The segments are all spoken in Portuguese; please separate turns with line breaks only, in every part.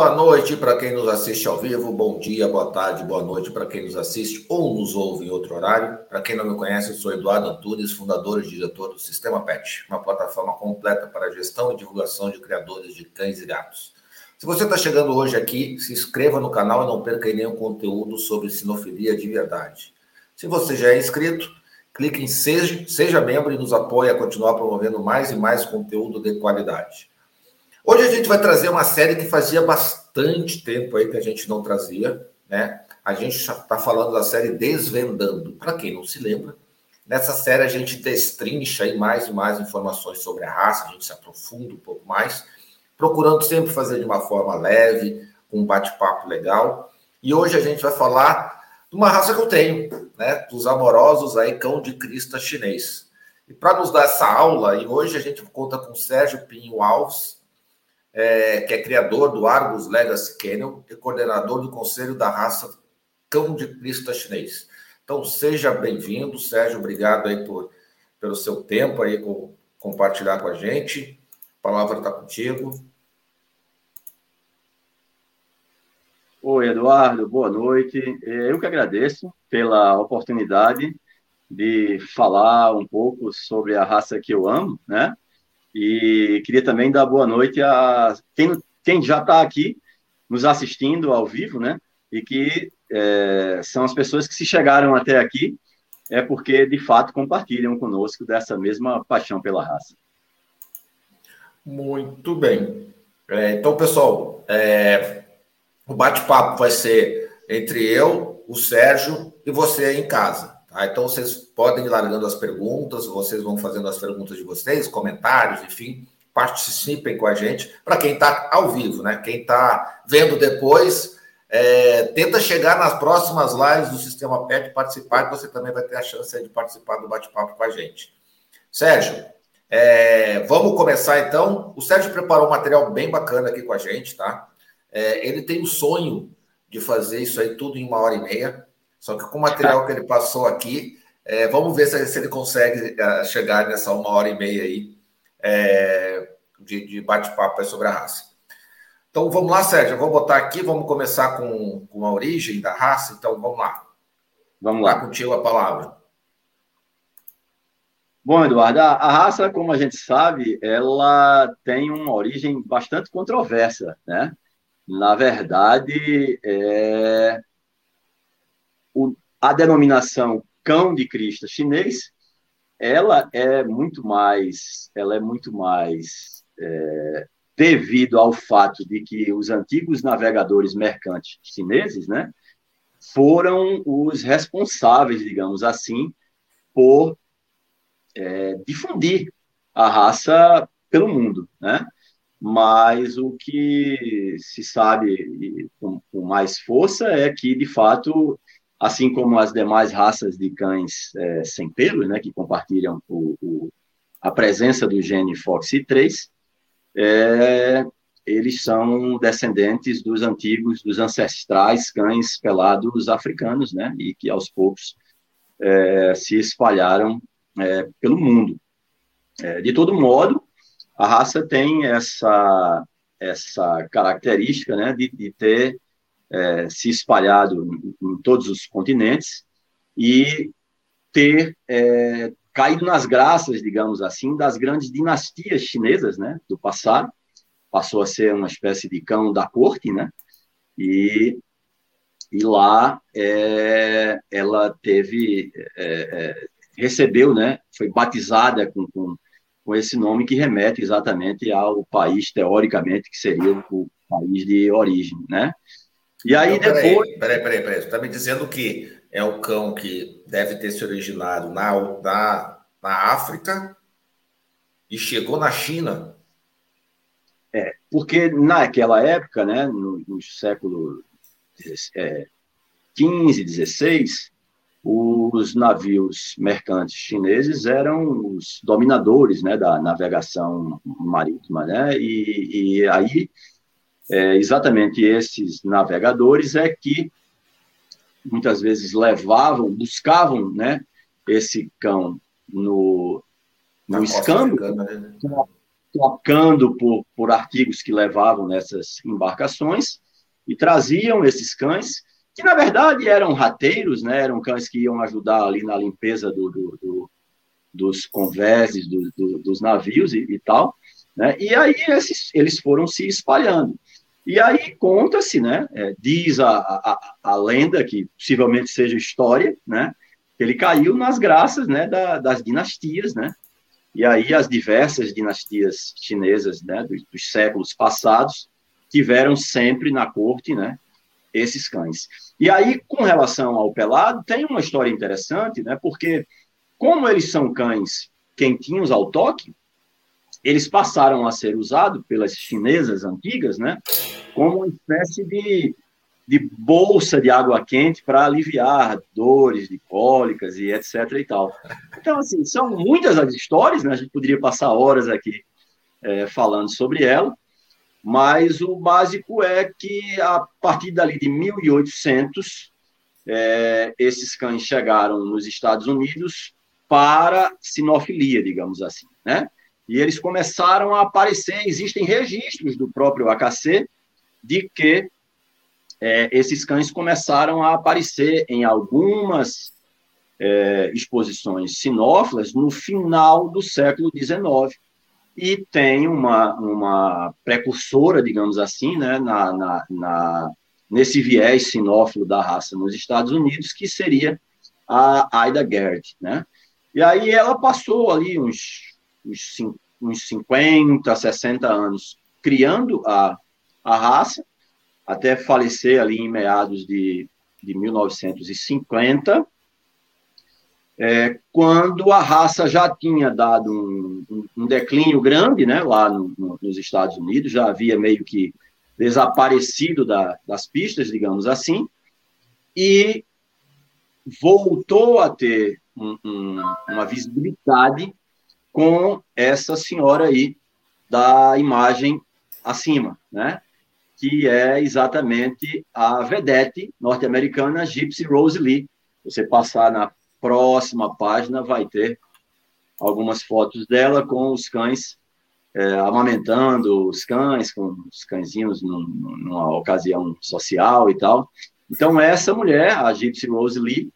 Boa noite para quem nos assiste ao vivo, bom dia, boa tarde, boa noite para quem nos assiste ou nos ouve em outro horário. Para quem não me conhece, eu sou Eduardo Antunes, fundador e diretor do Sistema Pet, uma plataforma completa para a gestão e divulgação de criadores de cães e gatos. Se você está chegando hoje aqui, se inscreva no canal e não perca nenhum conteúdo sobre sinofilia de verdade. Se você já é inscrito, clique em seja, seja membro e nos apoie a continuar promovendo mais e mais conteúdo de qualidade. Hoje a gente vai trazer uma série que fazia bastante tempo aí que a gente não trazia, né? A gente está falando da série Desvendando. Para quem não se lembra, nessa série a gente destrincha aí mais e mais informações sobre a raça, a gente se aprofunda um pouco mais, procurando sempre fazer de uma forma leve, com um bate-papo legal. E hoje a gente vai falar de uma raça que eu tenho, né? Dos amorosos aí, cão de crista chinês. E para nos dar essa aula, e hoje a gente conta com Sérgio Pinho Alves, é, que é criador do Argus Legacy Kennel e coordenador do Conselho da Raça Cão de Crista Chinês. Então, seja bem-vindo, Sérgio, obrigado aí por, pelo seu tempo aí com compartilhar com a gente. A palavra está contigo.
Oi, Eduardo, boa noite. Eu que agradeço pela oportunidade de falar um pouco sobre a raça que eu amo, né? E queria também dar boa noite a quem, quem já está aqui nos assistindo ao vivo, né? E que é, são as pessoas que se chegaram até aqui é porque de fato compartilham conosco dessa mesma paixão pela raça.
Muito bem. É, então, pessoal, é, o bate-papo vai ser entre eu, o Sérgio e você em casa. Tá? Então vocês podem ir largando as perguntas, vocês vão fazendo as perguntas de vocês, comentários, enfim, participem com a gente. Para quem está ao vivo, né? Quem está vendo depois, é, tenta chegar nas próximas lives do Sistema PET participar, que você também vai ter a chance de participar do bate-papo com a gente. Sérgio, é, vamos começar então. O Sérgio preparou um material bem bacana aqui com a gente, tá? É, ele tem o sonho de fazer isso aí tudo em uma hora e meia. Só que com o material que ele passou aqui, é, vamos ver se, se, ele consegue é, chegar nessa uma hora e meia aí é, de, de bate-papo sobre a raça. Então vamos lá, Sérgio. Eu vou botar aqui, vamos começar com, com a origem da raça. Então vamos lá. Vamos lá. Tá contigo a palavra.
Bom, Eduardo, a, a, raça, como a gente sabe, ela tem uma origem bastante controversa, né? Na verdade, é, a denominação cão de crista chinês, ela é muito mais, ela é muito mais é, devido ao fato de que os antigos navegadores mercantes chineses, né, foram os responsáveis, digamos assim, por é, difundir a raça pelo mundo, né? Mas o que se sabe com, com mais força é que, de fato, assim como as demais raças de cães é, sem pelo, né, que compartilham o, o, a presença do gene FOXY3, é, eles são descendentes dos antigos, dos ancestrais cães pelados africanos, né, e que aos poucos é, se espalharam é, pelo mundo. É, de todo modo, a raça tem essa essa característica, né, de, de ter é, se espalhado em, em, todos os continentes e ter é, caído nas graças, digamos assim, das grandes dinastias chinesas, né, do passado. Passou a ser uma espécie de cão da corte, né, e, e lá é, ela teve, é, é, recebeu, né, foi batizada com, com, com esse nome que remete exatamente ao país, teoricamente, que seria o país de origem, né?
E aí então, depois. Peraí, peraí, peraí. Você está me dizendo que é o cão que deve ter se originado na, na, na África e chegou na China?
É, porque naquela época, né, no, no século é, 15, 16, os navios mercantes chineses eram os dominadores né, da navegação marítima, né, e, e aí é, exatamente esses navegadores é que muitas vezes levavam, buscavam, né, esse cão no, no escambo, né? trocando por, por artigos que levavam nessas embarcações e traziam esses cães, que na verdade eram rateiros, né? eram cães que iam ajudar ali na limpeza do, do, do dos convéses do, dos navios e, e tal. Né? E aí esses, eles foram se espalhando. E aí conta-se, né? É, diz a, a, a, lenda, que possivelmente seja história, né? Ele caiu nas graças né, da, das dinastias, né? E aí as diversas dinastias chinesas né, dos, dos, séculos passados tiveram sempre na corte né, esses cães. E aí, com relação ao pelado, tem uma história interessante, né? Porque como eles são cães quentinhos ao toque, eles passaram a ser usados pelas chinesas antigas, né, como uma espécie de, de bolsa de água quente para aliviar dores de cólicas e etc e tal. Então, assim, são muitas as histórias, né, a gente poderia passar horas aqui é, falando sobre ela, mas o básico é que a partir dali de 1800, é, esses cães chegaram nos Estados Unidos para sinofilia, digamos assim, né? E eles começaram a aparecer, existem registros do próprio AKC de que é, esses cães começaram a aparecer em algumas é, exposições sinófilas no final do século XIX. E tem uma, uma precursora, digamos assim, né, na, na, na, nesse viés sinófilo da raça nos Estados Unidos, que seria a Aida Gerd, né? E aí ela passou ali uns uns, uns 50, 60 anos criando a, a raça, até falecer ali em meados de, de 1950, é, quando a raça já tinha dado um, um, um declínio grande, né, lá no, no, nos Estados Unidos, já havia meio que desaparecido da, das pistas, digamos assim, e voltou a ter um, uma visibilidade com essa senhora aí da imagem acima, né? Que é exatamente a vedete norte-americana Gypsy Rose Lee. Você passar na próxima página vai ter algumas fotos dela com os cães é, amamentando os cães, com os cãezinhos num, numa ocasião social e tal. Então, essa mulher, a Gypsy Rose Lee,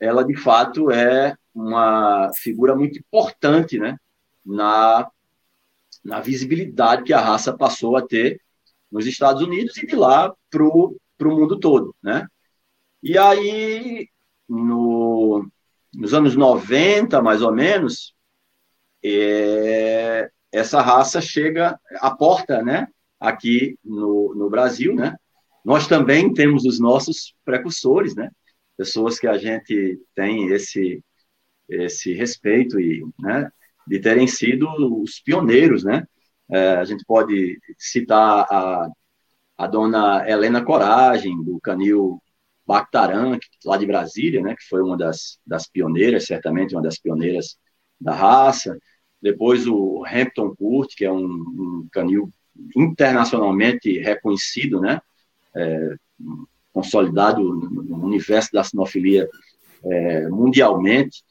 ela de fato é uma figura muito importante, né, na, na visibilidade que a raça passou a ter nos Estados Unidos e de lá para o mundo todo, né? E aí, no, nos anos 90, mais ou menos, é, essa raça chega à porta, né? Aqui no, no Brasil, né? Nós também temos os nossos precursores, né? Pessoas que a gente tem esse esse respeito e, né, de terem sido os pioneiros, né? É, a gente pode citar a, a dona Helena Coragem, do Canil Bactaran, lá de Brasília, né? Que foi uma das, das pioneiras, certamente uma das pioneiras da raça. Depois o Hampton Court, que é um, um canil internacionalmente reconhecido, né? É, consolidado no universo da sinofilia é, mundialmente.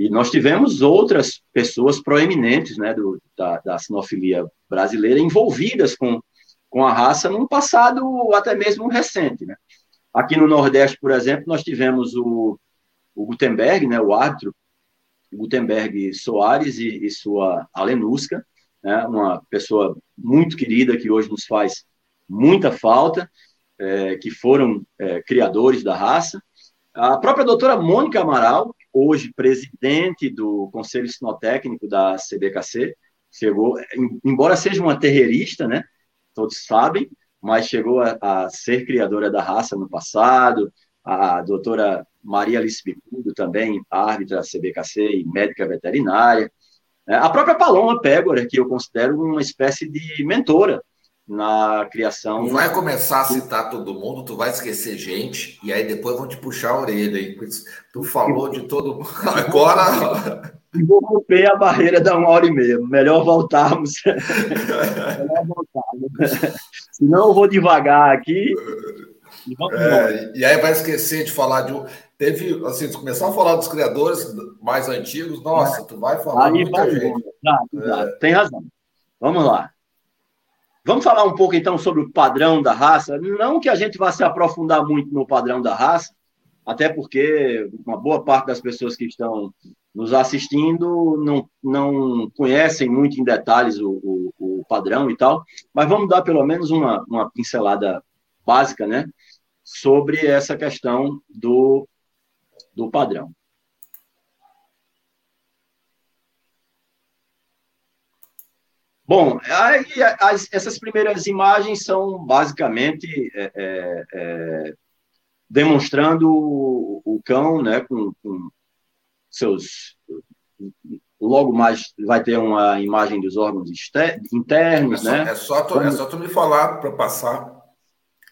E nós tivemos outras pessoas proeminentes né, do, da, da sinofilia brasileira envolvidas com, com a raça num passado até mesmo recente. Né? Aqui no Nordeste, por exemplo, nós tivemos o, o Gutenberg, né, o árbitro Gutenberg Soares e, e sua Alenuska, né, uma pessoa muito querida que hoje nos faz muita falta, é, que foram é, criadores da raça. A própria doutora Mônica Amaral, hoje presidente do Conselho Sinotécnico da CBKC, chegou, embora seja uma terreirista, né, todos sabem, mas chegou a, a ser criadora da raça no passado, a doutora Maria Alice Bicudo, também árbitra da CBKC e médica veterinária, é, a própria Paloma Pégora, que eu considero uma espécie de mentora na criação.
Não vai começar a citar todo mundo, tu vai esquecer gente, e aí depois vão te puxar a orelha aí. Tu falou de todo mundo. Agora.
Vou romper a barreira da uma hora e meia. Melhor voltarmos. Melhor voltarmos. Senão eu vou devagar aqui.
E, é, e aí vai esquecer de falar de um. Teve, assim, se começar a falar dos criadores mais antigos, nossa, tu vai falar
aí muita vai, gente. É. Tem razão. Vamos lá. Vamos falar um pouco então sobre o padrão da raça. Não que a gente vá se aprofundar muito no padrão da raça, até porque uma boa parte das pessoas que estão nos assistindo não, não conhecem muito em detalhes o, o, o padrão e tal, mas vamos dar pelo menos uma, uma pincelada básica, né, sobre essa questão do, do padrão. Bom, aí, as, essas primeiras imagens são basicamente é, é, é, demonstrando o, o, cão, né, com, com, seus. Logo mais vai ter uma imagem dos órgãos internos,
é só,
né?
É só, tu, é só tu me falar para passar.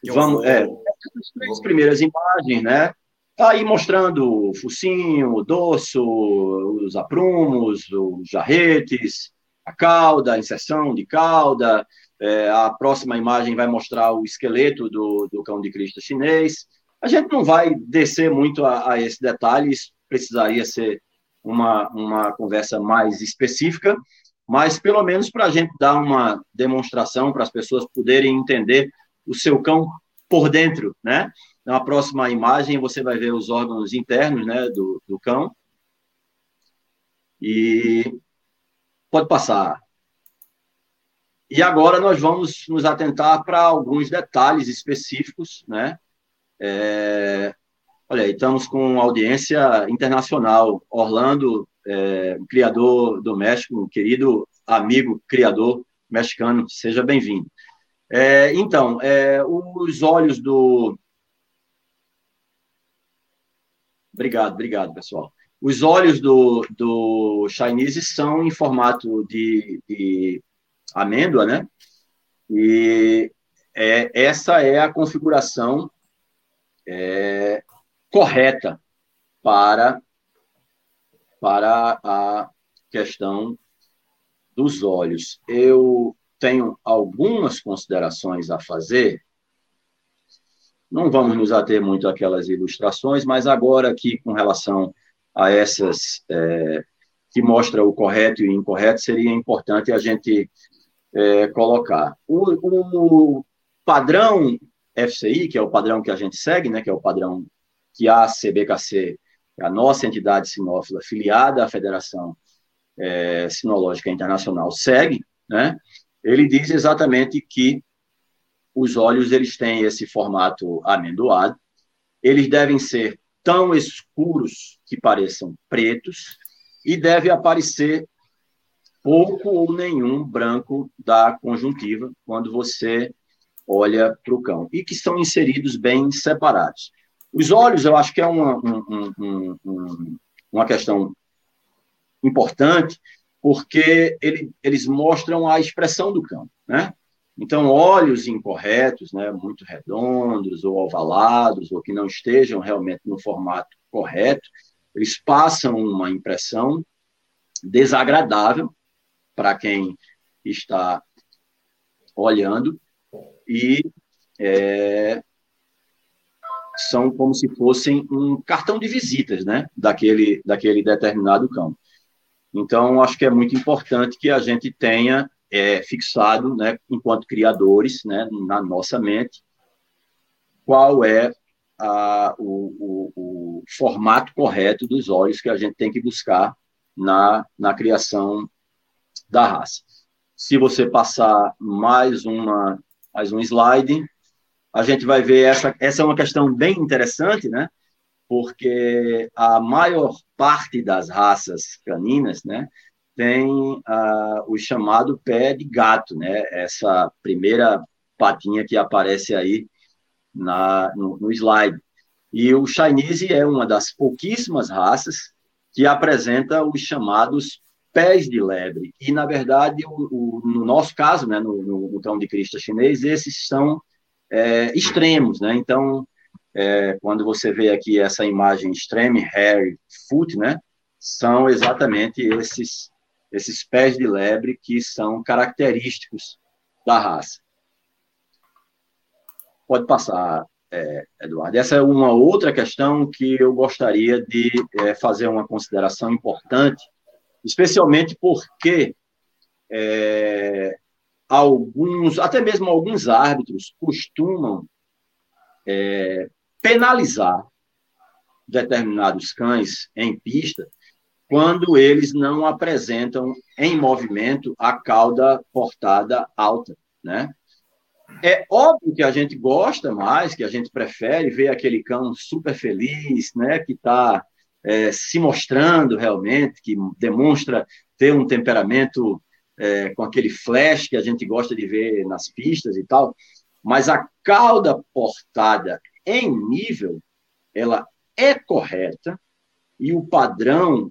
Vamos, vou, é, essas três vou... primeiras imagens, né? Tá aí mostrando o focinho, o dorso, os aprumos, os jarretes, a cauda, a inserção de cauda. É, a próxima imagem vai mostrar o esqueleto do, do cão de Cristo chinês. A gente não vai descer muito a, a esse detalhe, isso precisaria ser uma, uma conversa mais específica, mas pelo menos para a gente dar uma demonstração para as pessoas poderem entender o seu cão por dentro, né? Na próxima imagem você vai ver os órgãos internos, né, do, do cão. E Pode passar. E agora nós vamos nos atentar para alguns detalhes específicos, né? É, olha estamos com audiência internacional. Orlando, é, criador do México, um querido amigo criador mexicano, seja bem-vindo. É, então, é, os olhos do. Obrigado, obrigado, pessoal. Os olhos do, do Chinese são em formato de, de amêndoa, né? E é, essa é a configuração é, correta para, para a questão dos olhos. Eu tenho algumas considerações a fazer. Não vamos nos ater muito àquelas ilustrações, mas agora aqui com relação a essas é, que mostra o correto e o incorreto, seria importante a gente é, colocar. O, o, padrão FCI, que é o padrão que a gente segue, né, que é o padrão que a CBKC, a nossa entidade sinófila filiada à Federação é, Sinológica Internacional, segue, né, ele diz exatamente que os olhos eles têm esse formato amendoado, eles devem ser tão escuros que pareçam pretos e deve aparecer pouco ou nenhum branco da conjuntiva quando você olha para o cão, e que são inseridos bem separados. Os olhos, eu acho que é uma, um, um, um, uma questão importante, porque ele, eles mostram a expressão do cão, né? Então, olhos incorretos, né, muito redondos ou ovalados, ou que não estejam realmente no formato correto, eles passam uma impressão desagradável para quem está olhando e é, são como se fossem um cartão de visitas, né, daquele, daquele determinado campo. Então, acho que é muito importante que a gente tenha é, fixado, né, enquanto criadores, né, na nossa mente, qual é a, o, o, o, formato correto dos olhos que a gente tem que buscar na, na criação da raça. Se você passar mais uma mais um slide, a gente vai ver essa essa é uma questão bem interessante, né? Porque a maior parte das raças caninas, né, tem uh, o chamado pé de gato, né? Essa primeira patinha que aparece aí na, no, no slide. E o Chinese é uma das pouquíssimas raças que apresenta os chamados pés de lebre. E, na verdade, o, o, no nosso caso, né, no, no, no, cão de crista chinês, esses são é, extremos. Né? Então, é, quando você vê aqui essa imagem extreme hairy foot, né, são exatamente esses esses pés de lebre que são característicos da raça. Pode passar, é, Eduardo. Essa é uma outra questão que eu gostaria de é, fazer uma consideração importante, especialmente porque é, alguns, até mesmo alguns árbitros costumam é, penalizar determinados cães em pista quando eles não apresentam em movimento a cauda portada alta, né? É óbvio que a gente gosta mais, que a gente prefere ver aquele cão super feliz, né, que está é, se mostrando realmente, que demonstra ter um temperamento é, com aquele flash que a gente gosta de ver nas pistas e tal. Mas a cauda portada em nível, ela é correta e o padrão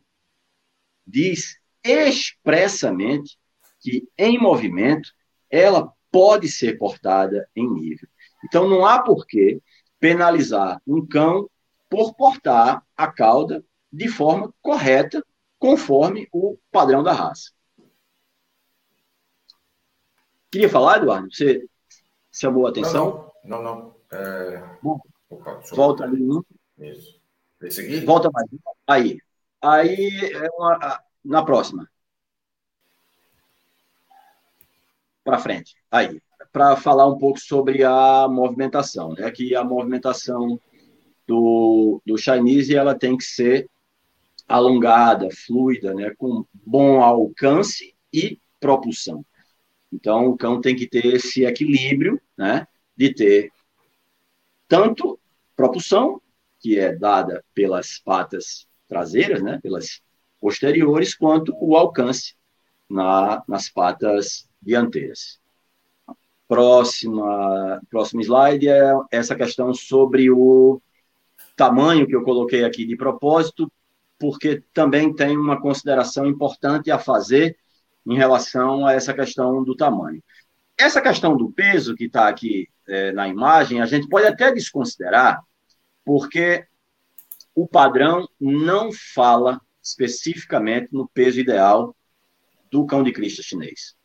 diz expressamente que em movimento ela pode ser portada em nível. Então não há por que penalizar um cão por portar a cauda de forma correta, conforme o padrão da raça. Queria falar, Eduardo? Você chamou a atenção?
Não, não. não. É...
Bom, Opa, volta ali um.
Isso.
Volta mais. Aí. Aí, é uma, na próxima. Para frente. Aí. Para falar um pouco sobre a movimentação. Né? Que a movimentação do, do Chinese ela tem que ser alongada, fluida, né? com bom alcance e propulsão. Então, o cão tem que ter esse equilíbrio, né, de ter tanto propulsão, que é dada pelas patas traseiras, né, pelas posteriores, quanto o alcance na, nas patas dianteiras. Próxima, próximo slide é essa questão sobre o tamanho que eu coloquei aqui de propósito, porque também tem uma consideração importante a fazer em relação a essa questão do tamanho. Essa questão do peso que está aqui é, na imagem, a gente pode até desconsiderar, porque o padrão não fala especificamente no peso ideal do cão de crista chinês.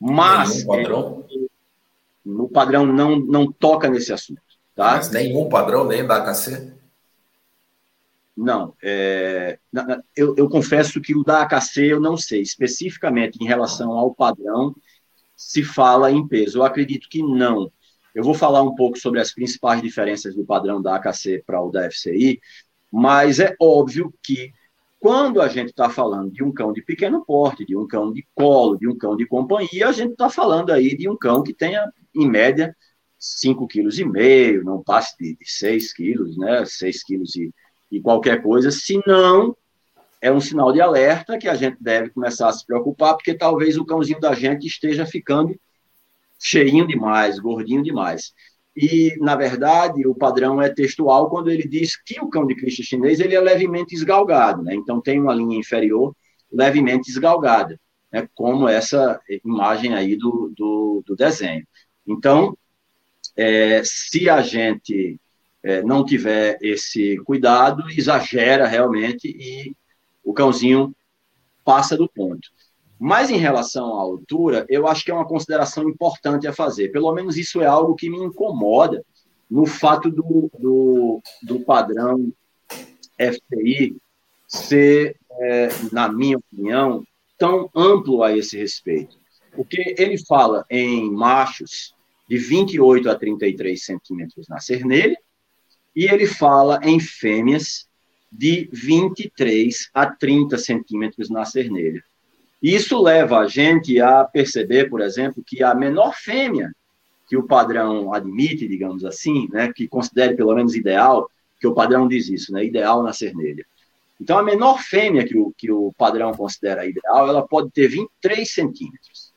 Mas padrão? no padrão não, não toca nesse assunto. Tá?
Mas nenhum padrão, nem da AKC?
Não, é, eu, eu, confesso que o da AKC eu não sei, especificamente em relação ao padrão, se fala em peso. Eu acredito que não. Eu vou falar um pouco sobre as principais diferenças do padrão da AKC para o da FCI, mas é óbvio que quando a gente está falando de um cão de pequeno porte, de um cão de colo, de um cão de companhia, a gente está falando aí de um cão que tenha, em média, 5,5 kg, não passe de, de 6 kg, né? 6 kg e e qualquer coisa, se não, é um sinal de alerta que a gente deve começar a se preocupar, porque talvez o cãozinho da gente esteja ficando cheinho demais, gordinho demais. E, na verdade, o padrão é textual quando ele diz que o cão de Cristo chinês ele é levemente esgalgado, né? Então, tem uma linha inferior levemente esgalgada, né? como essa imagem aí do, do, do desenho. Então, é, se a gente é, não tiver esse cuidado, exagera realmente e o cãozinho passa do ponto. Mas em relação à altura, eu acho que é uma consideração importante a fazer. Pelo menos isso é algo que me incomoda no fato do, do, do padrão FTI ser, é, na minha opinião, tão amplo a esse respeito. Porque ele fala em machos de 28 a 33 centímetros na cernelha e ele fala em fêmeas de 23 a 30 centímetros na cernelha. Isso leva a gente a perceber, por exemplo, que a menor fêmea que o padrão admite, digamos assim, né, que considere pelo menos ideal, que o padrão diz isso, né, ideal na cernelha. Então, a menor fêmea que o, que o padrão considera ideal, ela pode ter 23 centímetros.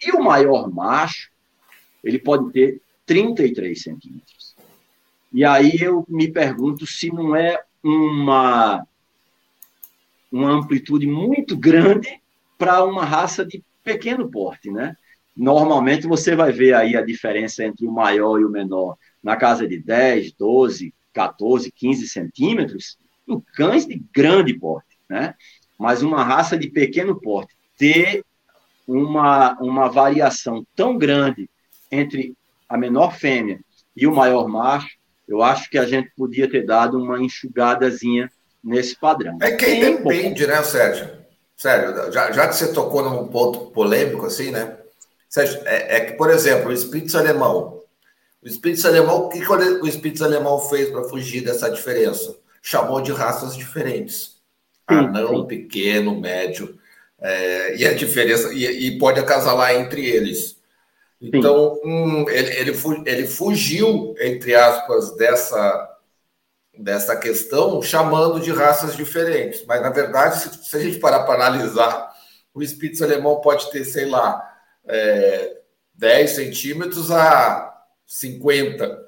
E o maior macho, ele pode ter 33 centímetros. E aí eu me pergunto se não é uma, uma amplitude muito grande para uma raça de pequeno porte, né? Normalmente você vai ver aí a diferença entre o maior e o menor na casa de 10, 12, 14, 15 centímetros em cães de grande porte, né? Mas uma raça de pequeno porte ter uma, uma variação tão grande entre a menor fêmea e o maior macho, eu acho que a gente podia ter dado uma enxugadazinha nesse padrão.
É quem depende, né, Sérgio? Sério, já, já que você tocou num ponto polêmico assim, né? É, é que, por exemplo, o Spitz alemão. O Spitz alemão, o que, que o Spitz alemão fez para fugir dessa diferença? Chamou de raças diferentes. Anão, pequeno, médio. É, e a diferença, e, e, pode acasalar entre eles. Então, hum, ele, ele, ele fugiu, entre aspas, dessa, dessa questão, chamando de raças diferentes. Mas, na verdade, se, se a gente parar para analisar, o Spitz alemão pode ter, sei lá, é, 10 centímetros a 50,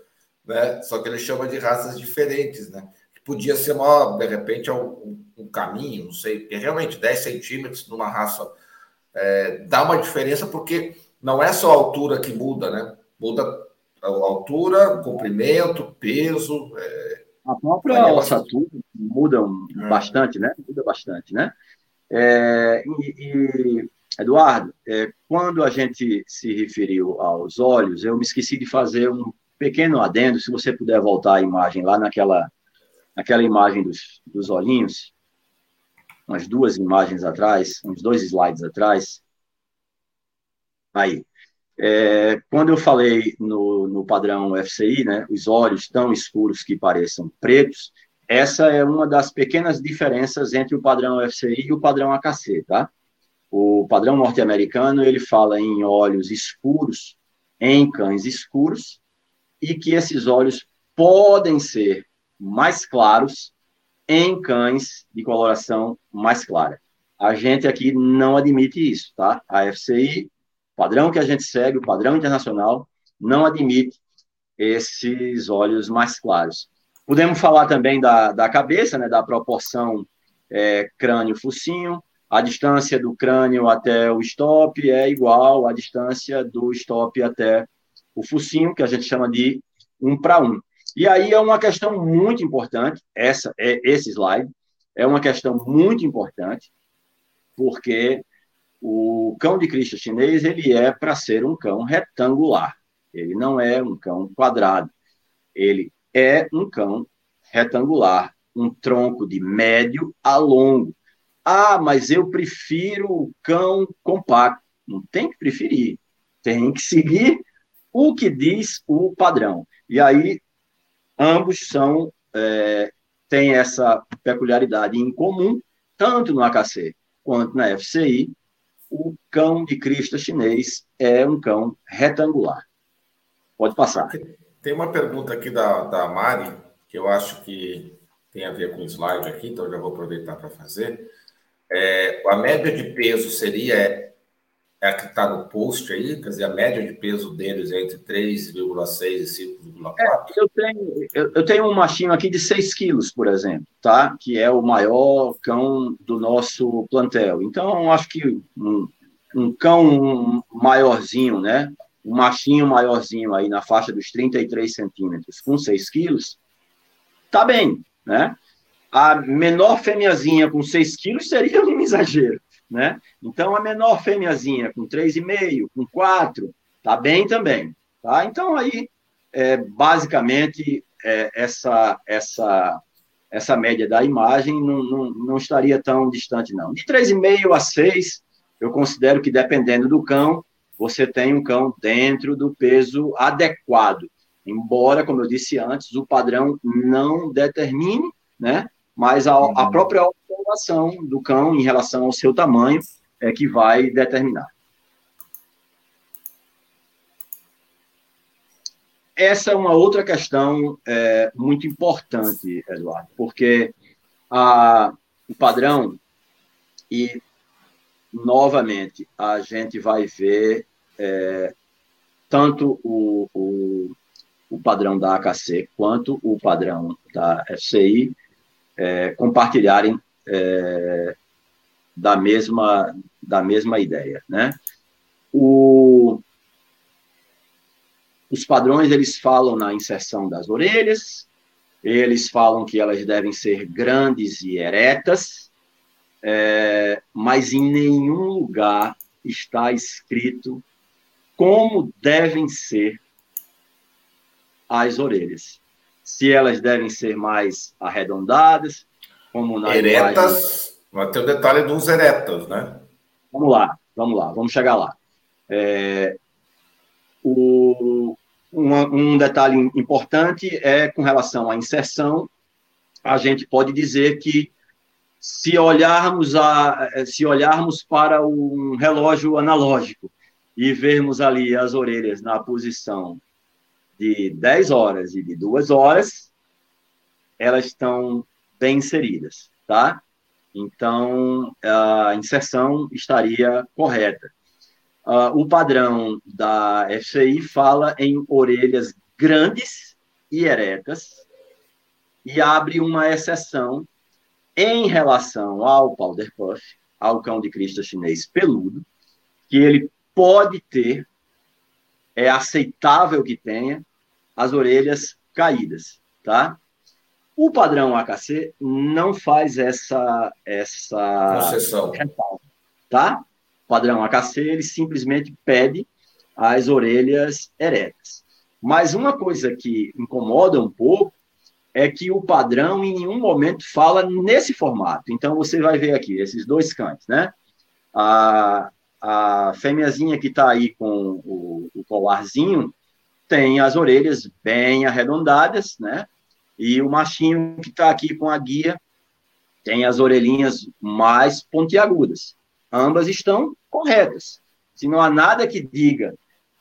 né? Só que ele chama de raças diferentes, né? Podia ser uma, de repente, um, um caminho, não sei, porque realmente 10 centímetros numa raça é, dá uma diferença, porque não é só a altura que muda, né? Muda a altura, comprimento, peso. É...
A própria ossatura muda é. bastante, né? Muda bastante, né? É, e, e, Eduardo, é, quando a gente se referiu aos olhos, eu me esqueci de fazer um pequeno adendo, se você puder voltar a imagem lá naquela, naquela imagem dos, dos olhinhos, umas duas imagens atrás, uns dois slides atrás. Aí. É, quando eu falei no, no padrão FCI, né, os olhos tão escuros que pareçam pretos, essa é uma das pequenas diferenças entre o padrão FCI e o padrão AKC, tá? O padrão norte-americano, ele fala em olhos escuros, em cães escuros, e que esses olhos podem ser mais claros em cães de coloração mais clara. A gente aqui não admite isso, tá? A FCI, padrão que a gente segue, o padrão internacional, não admite esses olhos mais claros. Podemos falar também da, da cabeça, né, da proporção é, crânio-focinho. A distância do crânio até o stop é igual à distância do stop até o focinho, que a gente chama de um para um. E aí é uma questão muito importante, essa é esse slide é uma questão muito importante, porque o cão de Cristo chinês ele é para ser um cão retangular. Ele não é um cão quadrado. Ele é um cão retangular, um tronco de médio a longo. Ah, mas eu prefiro o cão compacto. Não tem que preferir. Tem que seguir o que diz o padrão. E aí ambos são é, têm essa peculiaridade em comum, tanto no AKC quanto na FCI. O cão de crista chinês é um cão retangular. Pode passar.
Tem uma pergunta aqui da, da Mari, que eu acho que tem a ver com o slide aqui, então já vou aproveitar para fazer. É, a média de peso seria é a que está no post aí, quer dizer, a média de peso deles é entre 3,6 e 5,4. É,
eu, tenho, eu, eu, tenho um machinho aqui de 6 quilos, por exemplo, tá? Que é o maior cão do nosso plantel. Então, acho que um, um cão maiorzinho, né? Um machinho maiorzinho aí na faixa dos 33 centímetros, com 6 quilos, tá bem, né? A menor fêmeazinha com 6 quilos seria um exagero né? Então, a menor fêmeazinha com 3,5, com 4, tá bem também, tá? Então, aí, é, basicamente, é, essa, essa, essa média da imagem não, não, não estaria tão distante, não. De 3,5 a 6, eu considero que, dependendo do cão, você tem um cão dentro do peso adequado. Embora, como eu disse antes, o padrão não determine, né? Mas a, a uhum. própria observação do cão em relação ao seu tamanho é que vai determinar. Essa é uma outra questão é, muito importante, Eduardo, porque a, o padrão, e novamente a gente vai ver é, tanto o, o, o, padrão da AKC quanto o padrão da FCI é, compartilharem é, da, mesma, da mesma ideia, né? O, os padrões, eles falam na inserção das orelhas, eles falam que elas devem ser grandes e eretas, é, mas em nenhum lugar está escrito como devem ser as orelhas. Se elas devem ser mais arredondadas,
como na eretas, linguagem... Mas tem o detalhe dos eretas, né?
Vamos lá, vamos lá, vamos chegar lá. É, o, um detalhe importante é com relação à inserção, a gente pode dizer que se olharmos, a, se olharmos para um relógio analógico e vermos ali as orelhas na posição de 10 horas e de 2 horas, elas estão bem inseridas, tá? Então, a inserção estaria correta. Uh, o padrão da FCI fala em orelhas grandes e eretas e abre uma exceção em relação ao powder puff, ao cão de crista chinês peludo, que ele pode ter, é aceitável que tenha, as orelhas caídas, tá? O padrão AKC não faz essa essa
concessão,
tá? padrão AKC, ele simplesmente pede as orelhas eretas. Mas uma coisa que incomoda um pouco é que o padrão em nenhum momento fala nesse formato. Então você vai ver aqui esses dois cães, né? A, a fêmeazinha que está aí com o, o colarzinho tem as orelhas bem arredondadas, né? E o machinho que está aqui com a guia tem as orelhinhas mais pontiagudas. Ambas estão corretas. Se não há nada que diga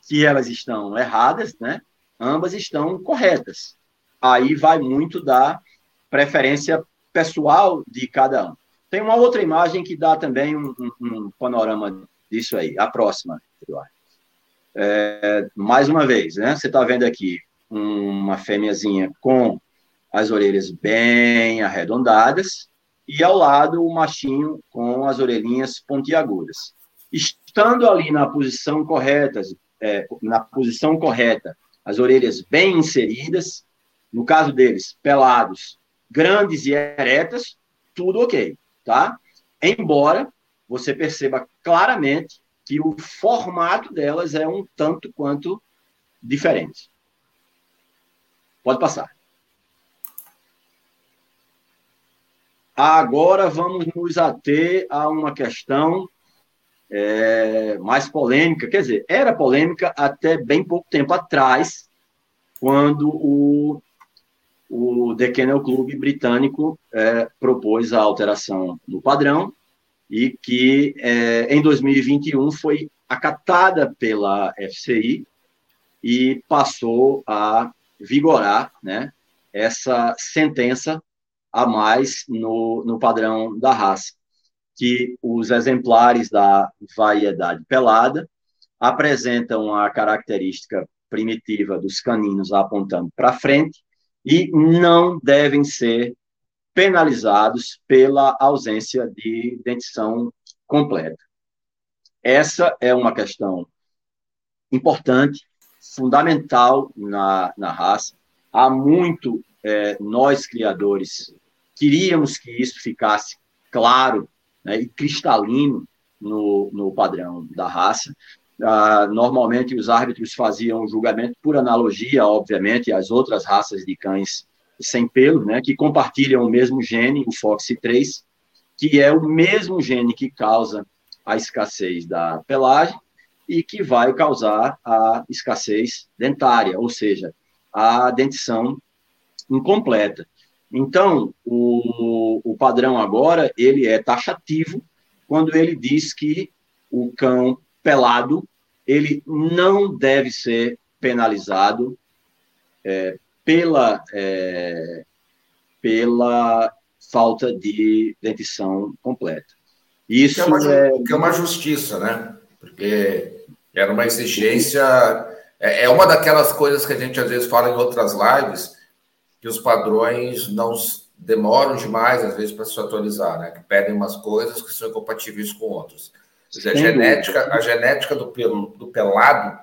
que elas estão erradas, né? Ambas estão corretas. Aí vai muito da preferência pessoal de cada um. Tem uma outra imagem que dá também um, um, um panorama disso aí. A próxima, Eduardo. É, mais uma vez, né? Você está vendo aqui uma fêmeazinha com as orelhas bem arredondadas, e ao lado o machinho com as orelhinhas pontiagudas. Estando ali na posição correta, é, na posição correta, as orelhas bem inseridas, no caso deles, pelados, grandes e eretas, tudo ok, tá? Embora você perceba claramente que o formato delas é um tanto quanto diferente. Pode passar. Agora vamos nos ater a uma questão é, mais polêmica, quer dizer, era polêmica até bem pouco tempo atrás, quando o, o The Kennel Club britânico é, propôs a alteração do padrão e que é, em 2021 foi acatada pela FCI e passou a vigorar né, essa sentença a mais no, no padrão da raça, que os exemplares da variedade pelada apresentam a característica primitiva dos caninos apontando para frente e não devem ser penalizados pela ausência de dentição completa. Essa é uma questão importante, fundamental na, na raça. Há muito é, nós, criadores, Queríamos que isso ficasse claro né, e cristalino no, no padrão da raça. Ah, normalmente, os árbitros faziam o julgamento por analogia, obviamente, às outras raças de cães sem pelo, né, que compartilham o mesmo gene, o FOX3, que é o mesmo gene que causa a escassez da pelagem e que vai causar a escassez dentária, ou seja, a dentição incompleta. Então, o, o padrão agora, ele é taxativo quando ele diz que o cão pelado, ele não deve ser penalizado é, pela, é, pela falta de dentição completa.
Isso que é, uma, é... Que é uma justiça, né? Porque era uma exigência. É, é uma daquelas coisas que a gente às vezes fala em outras lives, que os padrões não demoram demais, às vezes, para se atualizar, né? Que pedem umas coisas que são incompatíveis com outras. Dizer, a, genética, a genética do, pelo, do pelado,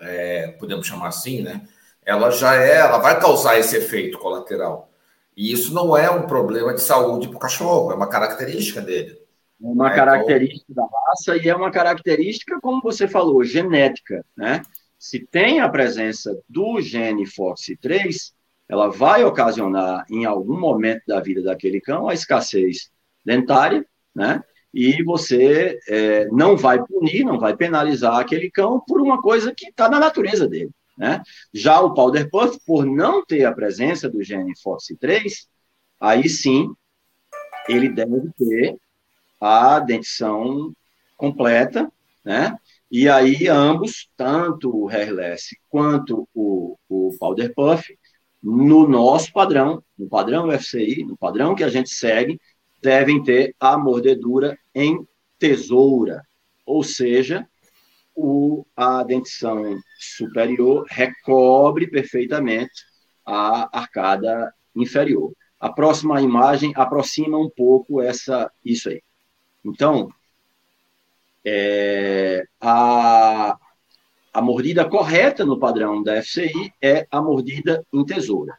é, podemos chamar assim, né? Ela já é, ela vai causar esse efeito colateral. E isso não é um problema de saúde para o cachorro, é uma característica dele.
É uma é, característica então... da raça e é uma característica, como você falou, genética, né? Se tem a presença do gene FOXC3, ela vai ocasionar, em algum momento da vida daquele cão, a escassez dentária, né? E você é, não vai punir, não vai penalizar aquele cão por uma coisa que está na natureza dele. Né? Já o powder puff, por não ter a presença do gene FOXC3, aí sim ele deve ter a dentição completa, né? E aí ambos, tanto o hairless quanto o, o powder puff, no nosso padrão, no padrão FCI, no padrão que a gente segue, devem ter a mordedura em tesoura, ou seja, o, a dentição superior recobre perfeitamente a arcada inferior. A próxima imagem aproxima um pouco essa isso aí. Então, é, a, a mordida correta no padrão da FCI é a mordida em tesoura.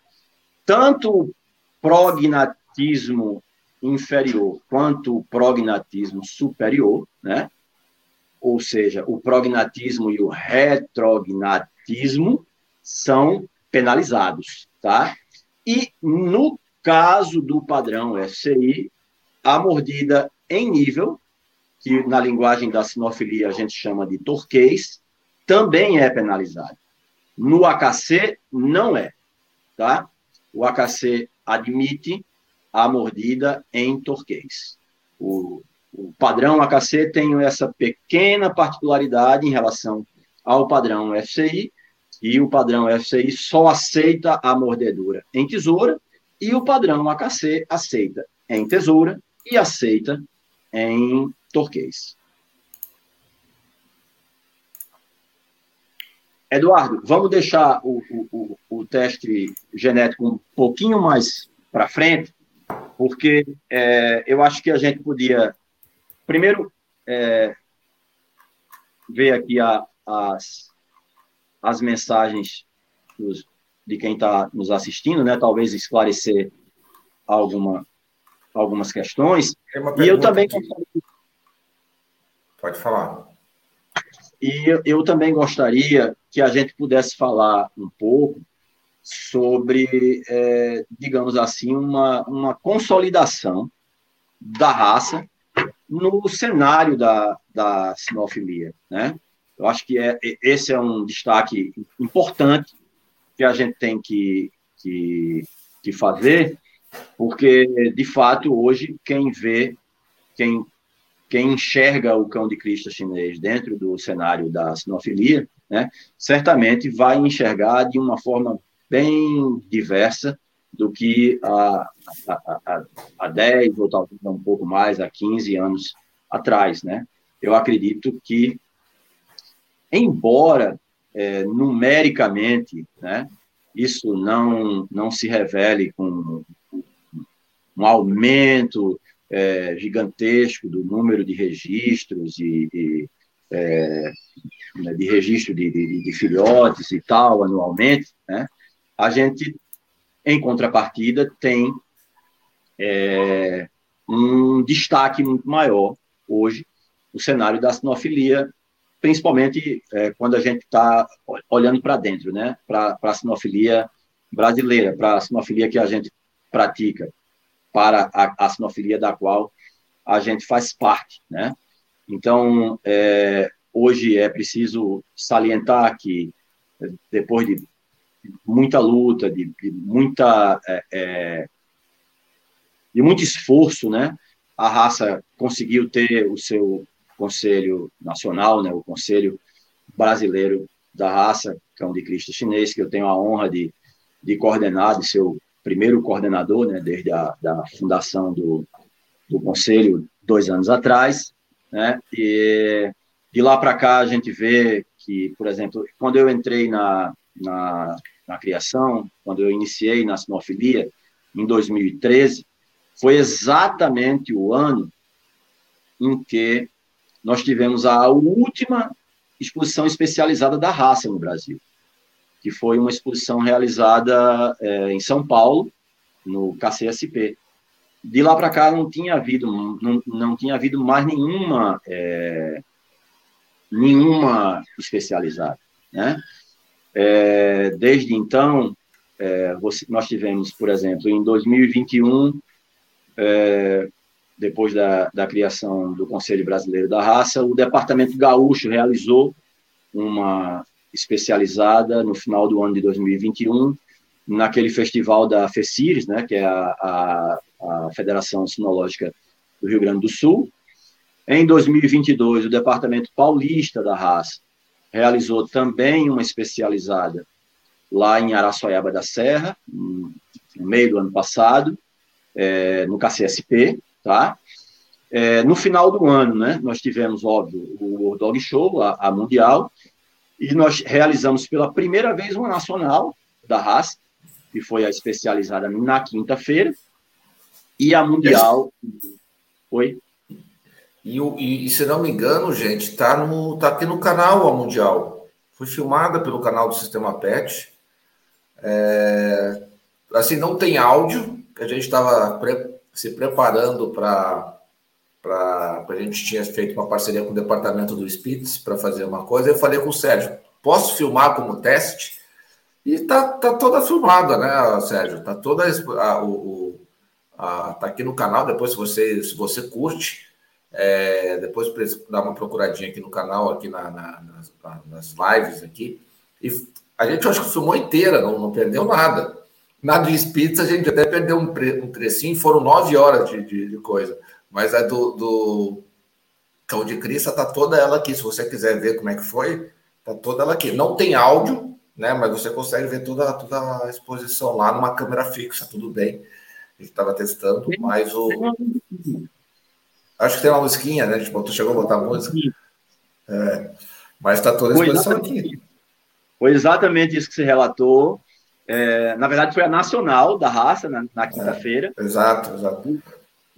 Tanto o prognatismo inferior quanto o prognatismo superior, né? Ou seja, o prognatismo e o retrognatismo são penalizados, tá? E no caso do padrão FCI, a mordida em nível, que na linguagem da sinofilia a gente chama de torquês, também é penalizada. No AKC, não é, tá? O AKC admite a mordida em torquês. O o padrão AKC tem essa pequena particularidade em relação ao padrão FCI, e o padrão FCI só aceita a mordedura em tesoura, e o padrão AKC aceita em tesoura e aceita em torquês. Eduardo, vamos deixar o, o, o, teste genético um pouquinho mais para frente, porque é, eu acho que a gente podia Primeiro, é, ver aqui a, as, as mensagens dos, de quem está nos assistindo, né? Talvez esclarecer alguma, algumas questões. E eu também
Pode falar.
E eu, eu também gostaria que a gente pudesse falar um pouco sobre, é, digamos assim, uma, uma consolidação da raça no cenário da, da sinofilia, né? Eu acho que é, esse é um destaque importante que a gente tem que, que, que fazer, porque, de fato, hoje, quem vê, quem, quem enxerga o cão de Cristo chinês dentro do cenário da sinofilia, né, certamente vai enxergar de uma forma bem diversa do que há, há, há 10 ou talvez um pouco mais, há 15 anos atrás, né? Eu acredito que, embora é, numericamente, né, isso não, não se revele com um aumento é, gigantesco do número de registros e, e é, né, de registro de, de, de, filhotes e tal anualmente, né, a gente em contrapartida, tem é, um destaque muito maior hoje no cenário da sinofilia, principalmente é, quando a gente está olhando para dentro, né? para a sinofilia brasileira, para a sinofilia que a gente pratica, para a, a sinofilia da qual a gente faz parte. Né? Então, é, hoje é preciso salientar que, depois de muita luta, de, de muita é, é, de muito esforço, né? A raça conseguiu ter o seu conselho nacional, né? O conselho brasileiro da raça, cão de Cristo chinês, que eu tenho a honra de, de coordenar, de ser o primeiro coordenador, né? Desde a da fundação do, do conselho dois anos atrás, né? E de lá para cá a gente vê que, por exemplo, quando eu entrei na, na, na criação, quando eu iniciei na sinofilia, em 2013, foi exatamente o ano em que nós tivemos a última exposição especializada da raça no Brasil, que foi uma exposição realizada é, em São Paulo, no KCSP. De lá para cá não tinha havido, não, não tinha havido mais nenhuma, é, nenhuma especializada, né? É, desde então, é, você, nós tivemos, por exemplo, em 2021, é, depois da, da criação do Conselho Brasileiro da Raça, o Departamento Gaúcho realizou uma especializada no final do ano de 2021, naquele festival da FECIRES, né, que é a, a, a Federação Sinológica do Rio Grande do Sul. Em 2022, o Departamento Paulista da Raça realizou também uma especializada lá em Araçoiaba da Serra, no meio do ano passado, é, no KCSP, tá? É, no final do ano, né, nós tivemos, óbvio, o Dog Show, a, a, Mundial, e nós realizamos pela primeira vez uma nacional da raça, que foi a especializada na quinta-feira, e a Mundial. Oi?
E, e, e, se não me engano, gente, está tá aqui no canal a Mundial. Foi filmada pelo canal do Sistema PET. É, assim, não tem áudio, a gente estava pre, se preparando para. A gente tinha feito uma parceria com o departamento do Spitz para fazer uma coisa. Eu falei com o Sérgio: posso filmar como teste? E tá, tá toda filmada, né, Sérgio? Tá toda a, o, a, tá aqui no canal. Depois, se você, se você curte, é, depois dá uma procuradinha aqui no canal, aqui na, na, nas, nas, lives aqui. E a gente acho que filmou inteira, não, não perdeu nada. Na de Spitz a gente até perdeu um, um trecinho, foram nove horas de, de, de, coisa. Mas a do, do Cão de Crista tá toda ela aqui. Se você quiser ver como é que foi, tá toda ela aqui. Não tem áudio, né? Mas você consegue ver toda, toda a exposição lá numa câmera fixa, tudo bem. A gente estava testando, mas o. Acho que tem uma musiquinha, né? A gente botou, chegou a botar a música. É, mas está toda a exposição aqui.
Foi exatamente isso que você relatou. É, na verdade, foi a nacional da raça, na, na quinta-feira.
É, exato, exato.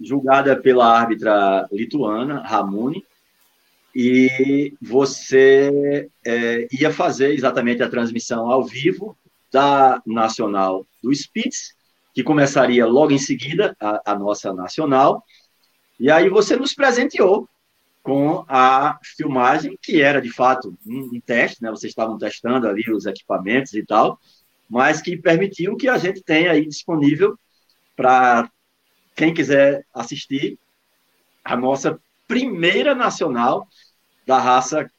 Julgada pela árbitra lituana, Ramune. E você é, ia fazer exatamente a transmissão ao vivo da nacional do Spitz, que começaria logo em seguida, a, a nossa nacional. E aí você nos presenteou com a filmagem, que era de fato um, teste, né? Vocês estavam testando ali os equipamentos e tal mas que permitiu que a gente tenha aí disponível para quem quiser assistir a nossa primeira nacional da raça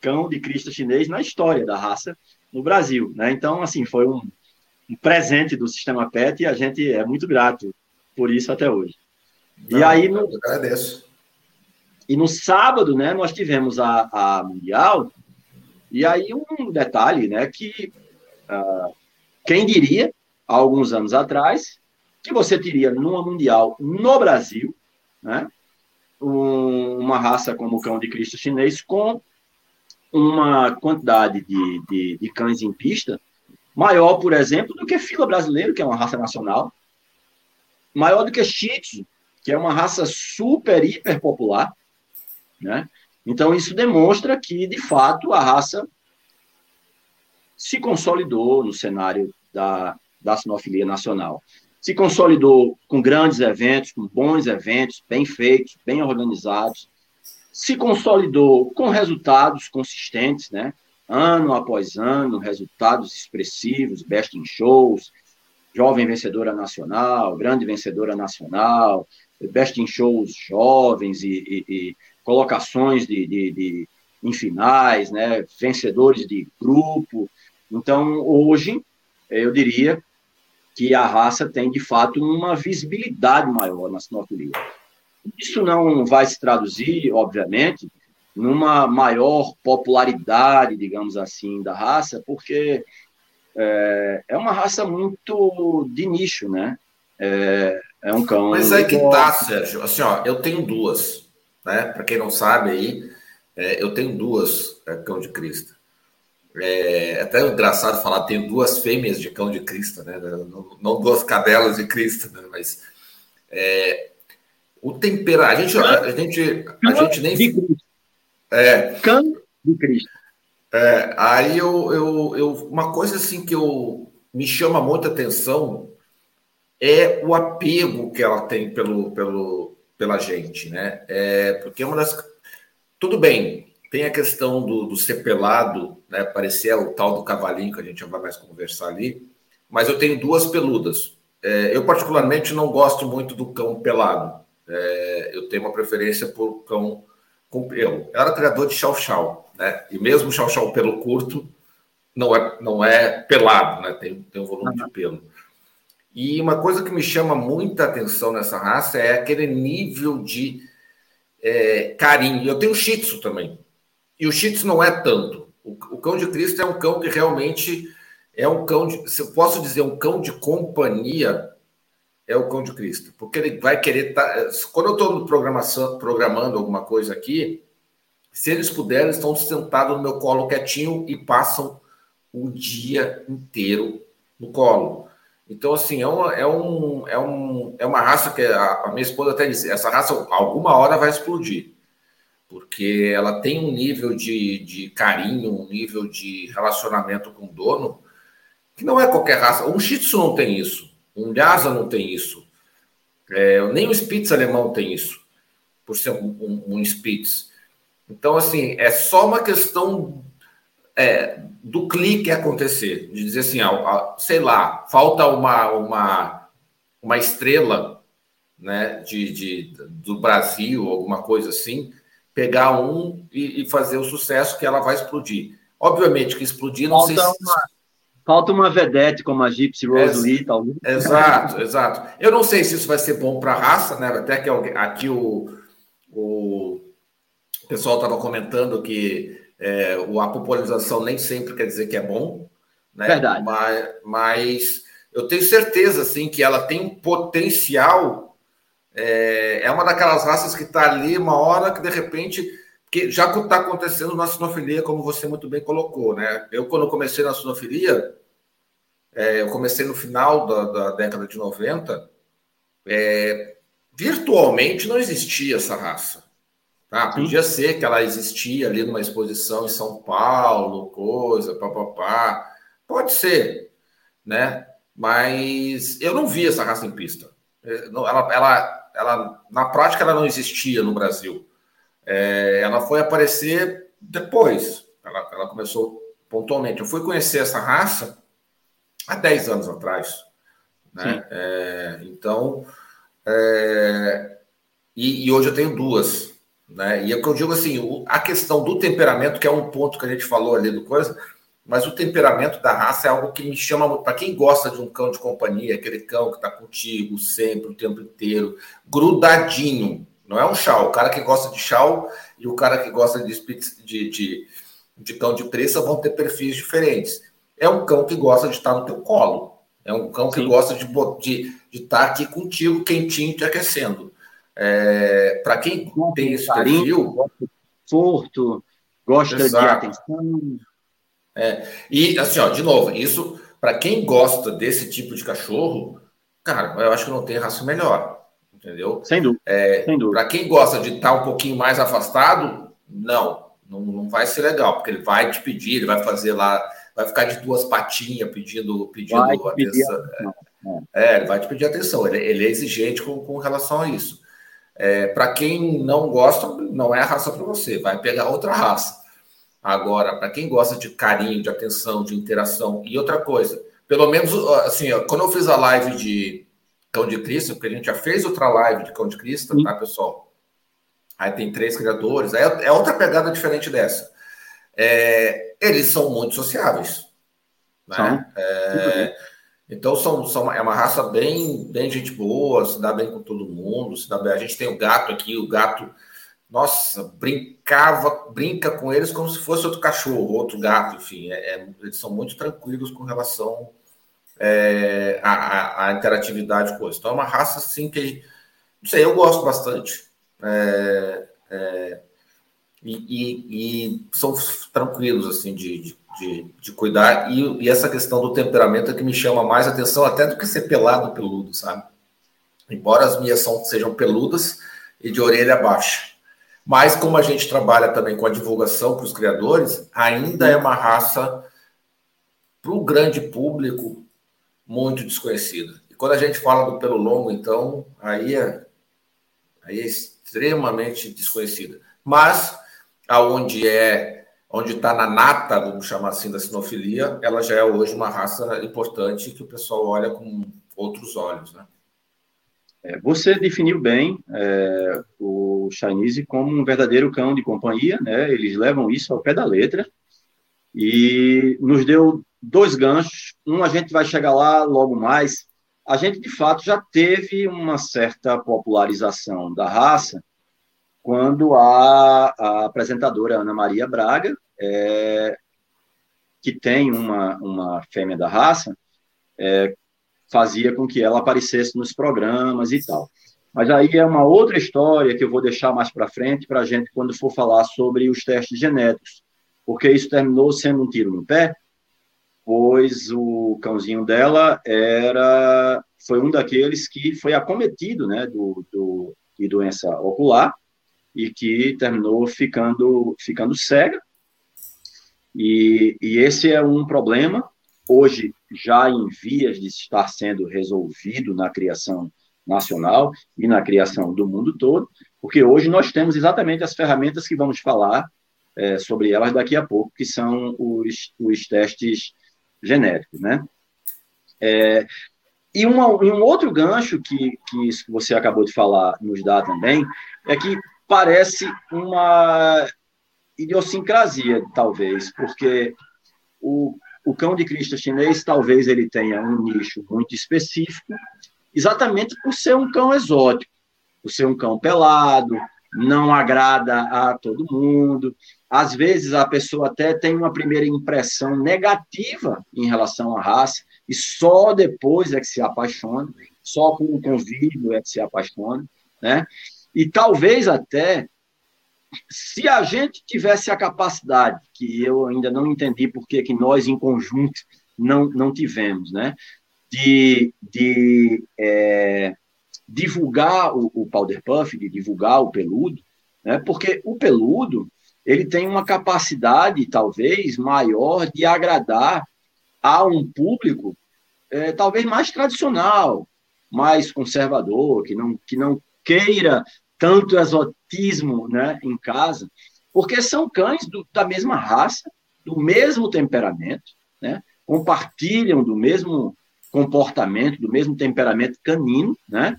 cão de Cristo chinês na história da raça no Brasil, né? Então, assim, foi um, um presente do sistema PET e a gente é muito grato por isso até hoje.
Não, e aí, no, agradeço.
E no sábado, né, nós tivemos a, a Mundial, e aí um detalhe, né, que uh, quem diria, há alguns anos atrás, que você teria numa Mundial no Brasil, né, um, uma raça como o cão de Cristo chinês com uma quantidade de, de, de, cães em pista maior, por exemplo, do que fila brasileiro, que é uma raça nacional, maior do que Shih Tzu, que é uma raça super, hiper popular, né? Então, isso demonstra que, de fato, a raça se consolidou no cenário da, da sinofilia nacional. Se consolidou com grandes eventos, com bons eventos, bem feitos, bem organizados. Se consolidou com resultados consistentes, né? ano após ano, resultados expressivos, best in shows, jovem vencedora nacional, grande vencedora nacional, best in shows jovens e, e, e colocações de, de, de, em finais, né? vencedores de grupo, então, hoje, eu diria que a raça tem, de fato, uma visibilidade maior na sinofilia. Isso não vai se traduzir, obviamente, numa maior popularidade, digamos assim, da raça, porque é, é uma raça muito de nicho, né? É, é um cão.
Mas aí que tá, Sérgio. Assim, ó, eu tenho duas, né? Para quem não sabe aí, é, eu tenho duas é, cão de Cristo. É, é até engraçado falar, tem duas fêmeas de cão de Cristo, né? Não, não duas cadelas de Cristo, né? Mas é, o tempero, a gente, a, gente, a gente nem.
É, cão de Cristo.
É, aí eu, eu, eu, uma coisa assim que eu me chama muita atenção é o apego que ela tem pelo, pelo, pela gente, né? É, porque é uma das. Tudo bem, tem a questão do, do ser pelado, né? Parecer o tal do cavalinho que a gente já vai mais conversar ali. Mas eu tenho duas peludas. É, eu, particularmente, não gosto muito do cão pelado. É, eu tenho uma preferência por cão com pelo. Eu era criador de chau-chau, né? E mesmo chau-chau pelo curto não é, não é pelado, né? Tem, tem um volume de pelo. E uma coisa que me chama muita atenção nessa raça é aquele nível de é, carinho. Eu tenho Shih Tzu também. E o Shih Tzu não é tanto. O, o, cão de Cristo é um cão que realmente é um cão de. Se eu posso dizer, um cão de companhia, é o cão de Cristo. Porque ele vai querer. Tá, quando eu estou programando alguma coisa aqui, se eles puderem, estão sentados no meu colo quietinho e passam o dia inteiro no colo. Então, assim, é, uma, é, um, é, um, é uma raça que a, a minha esposa até disse: essa raça alguma hora vai explodir porque ela tem um nível de, de carinho, um nível de relacionamento com o dono, que não é qualquer raça. Um Shih Tzu não tem isso, um Lhasa não tem isso, é, nem o Spitz alemão tem isso, por ser um, um, um Spitz. Então, assim, é só uma questão é, do clique acontecer, de dizer assim, sei lá, falta uma, uma, uma estrela né, de, de, do Brasil, alguma coisa assim, pegar um e, e, fazer o sucesso que ela vai explodir. Obviamente que explodir não
falta sei se... uma, Falta uma vedete como a Gypsy Rose Lee, talvez.
Exato, exato. Eu não sei se isso vai ser bom para a raça, né? Até que aqui o, o pessoal estava comentando que é, a popularização nem sempre quer dizer que é bom, né?
Verdade.
Mas, mas eu tenho certeza, assim, que ela tem um potencial é, é uma daquelas raças que está ali uma hora que de repente. que já está acontecendo na sinofilia, como você muito bem colocou, né? Eu, quando comecei na sinofilia, é, eu comecei no final da, da década de 90, é, virtualmente não existia essa raça. Tá? Podia ser que ela existia ali numa exposição em São Paulo, coisa, papapá. Pode ser, né? Mas eu não vi essa raça em pista. É, ela, ela ela na prática ela não existia no Brasil. É, ela foi aparecer depois. Ela, ela, começou pontualmente. Eu fui conhecer essa raça há 10 anos atrás. Né? É, então, é, e, e, hoje eu tenho duas. Né? E é o que eu digo assim: o, a questão do temperamento, que é um ponto que a gente falou ali do coisa, mas o temperamento da raça é algo que me chama para quem gosta de um cão de companhia, aquele cão que está contigo sempre, o tempo inteiro, grudadinho. Não é um chau. O cara que gosta de chau e o cara que gosta de, de, de, de cão de presa vão ter perfis diferentes. É um cão que gosta de estar no teu colo. É um cão que Sim. gosta de, de, de estar aqui contigo, quentinho, te aquecendo. É, para quem tem esse perfil. Gosta de
conforto, gosta Exato. de atenção.
É, e assim, ó, de novo, isso para quem gosta desse tipo de cachorro, cara, eu acho que não tem raça melhor, entendeu?
Sem dúvida. É,
para quem gosta de estar tá um pouquinho mais afastado, não, não, não vai ser legal, porque ele vai te pedir, ele vai fazer lá, vai ficar de duas patinhas pedindo, pedindo atenção. Pedir é, ele vai te pedir atenção, ele, ele é exigente com, com relação a isso. É, para quem não gosta, não é a raça para você, vai pegar outra raça. Agora, para quem gosta de carinho, de atenção, de interação, e outra coisa, pelo menos assim, ó, quando eu fiz a live de Cão de Cristo, porque a gente já fez outra live de Cão de Cristo, tá, pessoal? Aí tem três criadores, aí é, é outra pegada diferente dessa. É, eles são muito sociáveis. Né? É, então são, são, é uma raça bem, bem gente boa, se dá bem com todo mundo, se dá bem. A gente tem o gato aqui, o gato nossa, brincava, brinca com eles como se fosse outro cachorro, outro gato, enfim, é, é, eles são muito tranquilos com relação é, à, à, interatividade com eles. Então é uma raça assim que, não sei, eu gosto bastante. É, é e, e, e, são tranquilos assim de, de, de cuidar. E, e, essa questão do temperamento é que me chama mais atenção até do que ser pelado peludo, sabe? Embora as minhas são, sejam peludas e de orelha baixa. Mas como a gente trabalha também com a divulgação para os criadores, ainda é uma raça para o grande público muito desconhecida. E quando a gente fala do pelo longo, então, aí é, aí é extremamente desconhecida. Mas aonde é onde está na nata, vamos chamar assim, da sinofilia, ela já é hoje uma raça importante que o pessoal olha com outros olhos, né?
É, você definiu bem é, o Chinese como um verdadeiro cão de companhia, né? Eles levam isso ao pé da letra e nos deu dois ganchos. Um a gente vai chegar lá logo mais. A gente de fato já teve uma certa popularização da raça quando a, a apresentadora Ana Maria Braga, é, que tem uma, uma fêmea da raça, é, fazia com que ela aparecesse nos programas e tal. Mas aí é uma outra história que eu vou deixar mais para frente para a gente quando for falar sobre os testes genéticos, porque isso terminou sendo um tiro no pé, pois o cãozinho dela era foi um daqueles que foi acometido, né, do, do de doença ocular e que terminou ficando ficando cega. E, e esse é um problema hoje já em vias de estar sendo resolvido na criação nacional e na criação do mundo todo, porque hoje nós temos exatamente as ferramentas que vamos falar é, sobre elas daqui a pouco, que são os, os testes genéticos, né? É, e, uma, e, um outro gancho que, que isso que você acabou de falar nos dá também é que parece uma idiosincrasia, talvez, porque o, o cão de Cristo chinês talvez ele tenha um nicho muito específico, exatamente por ser um cão exótico, por ser um cão pelado, não agrada a todo mundo. Às vezes a pessoa até tem uma primeira impressão negativa em relação à raça e só depois é que se apaixona, só com o convívio é que se apaixona, né? E talvez até se a gente tivesse a capacidade, que eu ainda não entendi por que nós, em conjunto, não, não tivemos, né? De, de é, divulgar o, o powder puff, de divulgar o peludo, né? Porque o peludo, ele tem uma capacidade, talvez, maior de agradar a um público é, talvez mais tradicional, mais conservador, que não, que não queira tanto exotismo né, em casa, porque são cães do, da mesma raça, do mesmo temperamento, né, compartilham do mesmo comportamento, do mesmo temperamento canino, né?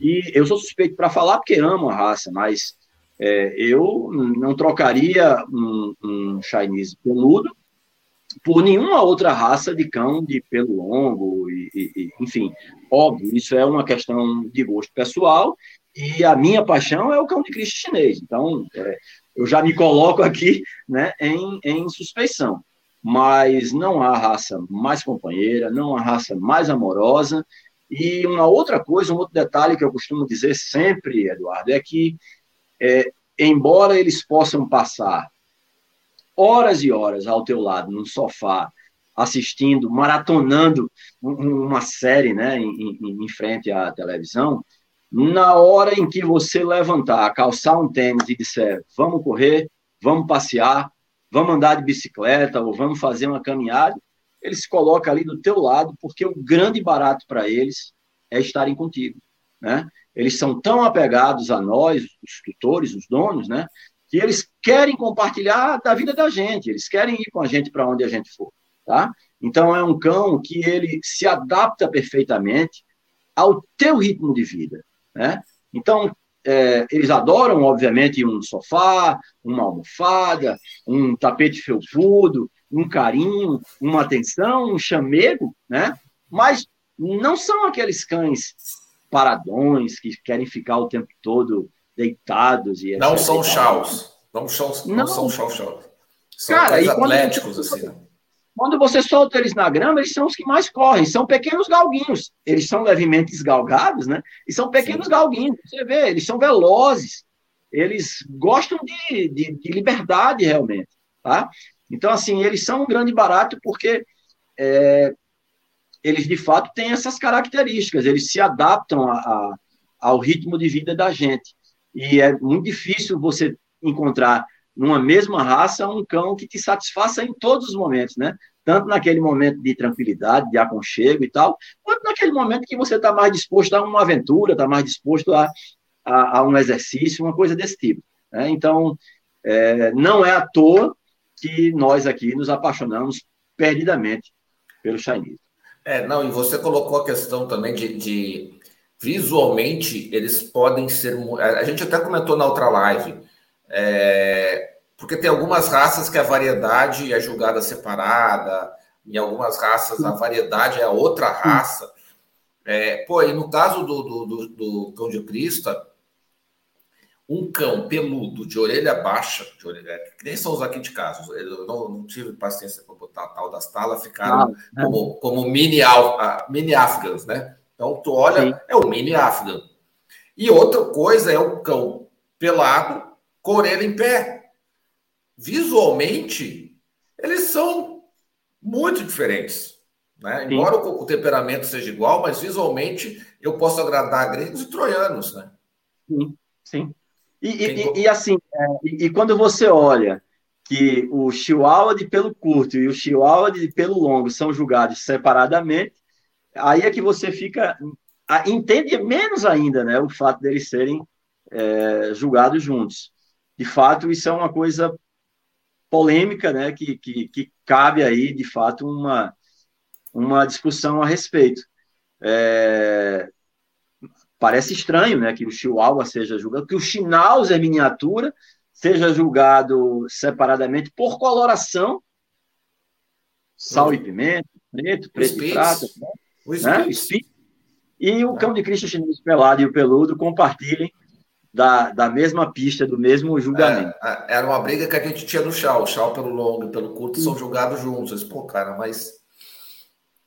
E eu sou suspeito para falar porque amo a raça, mas é, eu não trocaria um, um Chinese peludo por nenhuma outra raça de cão de pelo longo, e, e, enfim, óbvio, isso é uma questão de gosto pessoal e a minha paixão é o cão de Cristo chinês. Então, é, eu já me coloco aqui né, em, em suspeição. Mas não há raça mais companheira, não há raça mais amorosa. E uma outra coisa, um outro detalhe que eu costumo dizer sempre, Eduardo, é que, é, embora eles possam passar horas e horas ao teu lado, num sofá, assistindo, maratonando uma série né, em, em, em frente à televisão, na hora em que você levantar, calçar um tênis e disser, vamos correr, vamos passear, vamos andar de bicicleta ou vamos fazer uma caminhada, ele se coloca ali do teu lado, porque o grande barato para eles é estarem contigo, né? Eles são tão apegados a nós, os tutores, os donos, né? Que eles querem compartilhar da vida da gente, eles querem ir com a gente para onde a gente for, tá? Então é um cão que ele se adapta perfeitamente ao teu ritmo de vida. Né? Então, é, eles adoram, obviamente, um sofá, uma almofada, um tapete felpudo, um carinho, uma atenção, um chamego, né? mas não são aqueles cães paradões que querem ficar o tempo todo deitados. E
não são chaus. Não, são, não, não são chaus. São Cara, cães atléticos, assim. Né?
Quando você solta eles na grama, eles são os que mais correm, são pequenos galguinhos. Eles são levemente esgalgados, né? E são pequenos Sim. galguinhos. Você vê, eles são velozes. Eles gostam de, de, de, liberdade, realmente. Tá? Então, assim, eles são um grande barato porque é, eles, de fato, têm essas características. Eles se adaptam a, a, ao ritmo de vida da gente. E é muito difícil você encontrar numa mesma raça, um cão que te satisfaça em todos os momentos, né? Tanto naquele momento de tranquilidade, de aconchego e tal, quanto naquele momento que você está mais disposto a uma aventura, está mais disposto a, a, a, um exercício, uma coisa desse tipo. Né? Então, é, não é à toa que nós aqui nos apaixonamos perdidamente pelo Chinese.
É, não, e você colocou a questão também de, de visualmente eles podem ser. A gente até comentou na outra live, é, porque tem algumas raças que a variedade é julgada separada, em algumas raças a variedade é outra raça. É, pô, e no caso do, do, do, do cão de crista, um cão peludo, de orelha baixa, de orelha, que nem são os aqui de casa, eu não, não tive paciência para botar a tal das talas, ficaram ah, como, como mini, mini afgans, né? Então, tu olha, Sim. é o mini afgan. E outra coisa é o cão pelado com a orelha em pé. Visualmente, eles são muito diferentes. Né? Embora o, o, temperamento seja igual, mas visualmente eu posso agradar gregos e troianos. Né?
Sim, sim. E, e, e assim, é, e, e, quando você olha que o chihuahua de pelo curto e o chihuahua de pelo longo são julgados separadamente, aí é que você fica entende menos ainda, né, o fato deles serem é, julgados juntos. De fato, isso é uma coisa polêmica, né, que, que, que cabe aí, de fato, uma, uma discussão a respeito. É, Parece estranho né, que o Chihuahua seja julgado, que o Schnauzer miniatura seja julgado separadamente por coloração, sal e pimenta, preto, preto e prata, né? o né? e o cão de Cristo chinês pelado e o peludo compartilhem da, da mesma pista, do mesmo julgamento.
É, era uma briga que a gente tinha no chau. O pelo longo e pelo curto são julgados juntos. Pô, cara, mas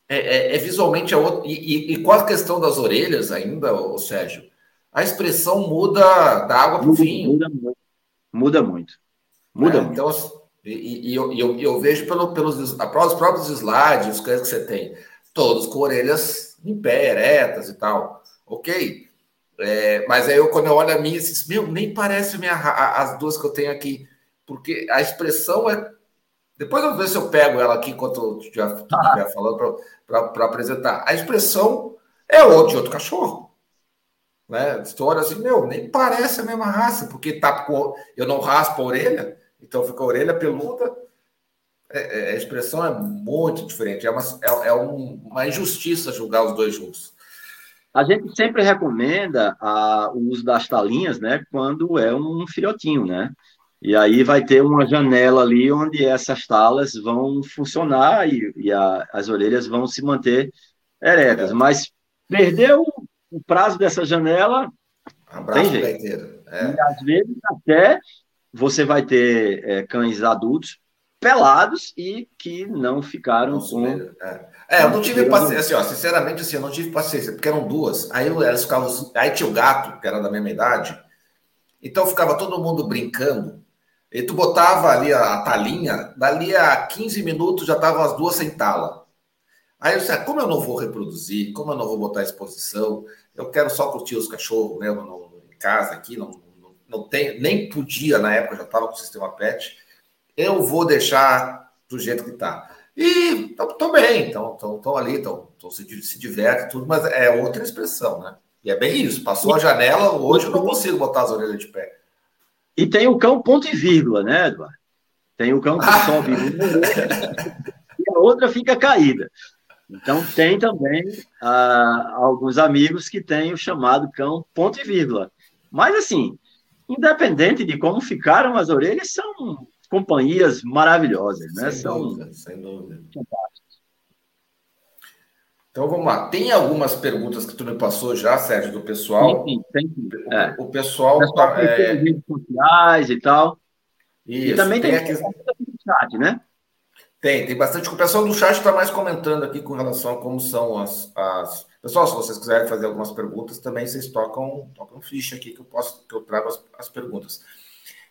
é, é, é visualmente a outra. E, e, e, com a questão das orelhas ainda, o Sérgio, a expressão muda da água para o vinho.
Muda muito. Muda muito. Muda é, muito.
Então, e, e eu, eu, eu, vejo pelo, pelos os próprios slides, os que você tem, todos com orelhas em pé, eretas e tal. Ok. É, mas aí eu, quando eu olho a minha, eu meu, nem parece minha, as duas que eu tenho aqui, porque a expressão é. Depois eu vou ver se eu pego ela aqui enquanto eu estiver ah. falando para apresentar. A expressão é o de outro cachorro. Né? História assim, meu, nem parece a mesma raça, porque tá com, eu não raspo a orelha, então fica a orelha peluda. É, é, a expressão é muito diferente, é uma, é, é uma injustiça julgar os dois juntos.
A gente sempre recomenda a, o uso das talinhas, né, quando é um filhotinho, né? E aí vai ter uma janela ali onde essas talas vão funcionar e, e a, as orelhas vão se manter eretas. Mas perdeu o prazo dessa janela,
Abraço tem jeito.
É. E às vezes até você vai ter é, cães adultos pelados e que não ficaram não com...
É. é. eu não tive paciência, assim, ó, sinceramente, assim, eu não tive paciência, porque eram duas. Aí elas ficavam. Aí tinha o gato, que era da mesma idade, então ficava todo mundo brincando. E tu botava ali a, a talinha, dali a 15 minutos já estavam as duas sem tala. Aí eu disse, ah, como eu não vou reproduzir, como eu não vou botar exposição, eu quero só curtir os cachorros né, no, em casa aqui, não, não, não tem, nem podia na época, já estava com o sistema PET, eu vou deixar do jeito que está. E estou bem, estão ali, tão, tão se, se diverte tudo, mas é outra expressão, né? E é bem isso, passou a janela, hoje eu não consigo botar as orelhas de pé.
E tem o cão ponto e vírgula, né, Eduardo? Tem o cão que ah. sobe e a outra fica caída. Então, tem também ah, alguns amigos que têm o chamado cão ponto e vírgula. Mas, assim, independente de como ficaram as orelhas, são companhias maravilhosas, né?
Sem são dúvida, sem dúvida. Então vamos lá. Tem algumas perguntas que tu me passou já, Sérgio, do pessoal.
Sim, sim, sim.
É. O pessoal. O pessoal
tá, é... redes sociais e tal. Isso, e também tem, tem aqui... chat, né?
Tem, tem bastante. O pessoal do chat está mais comentando aqui com relação a como são as, as. Pessoal, se vocês quiserem fazer algumas perguntas, também vocês tocam, tocam ficha aqui que eu posso, que eu trago as, as perguntas.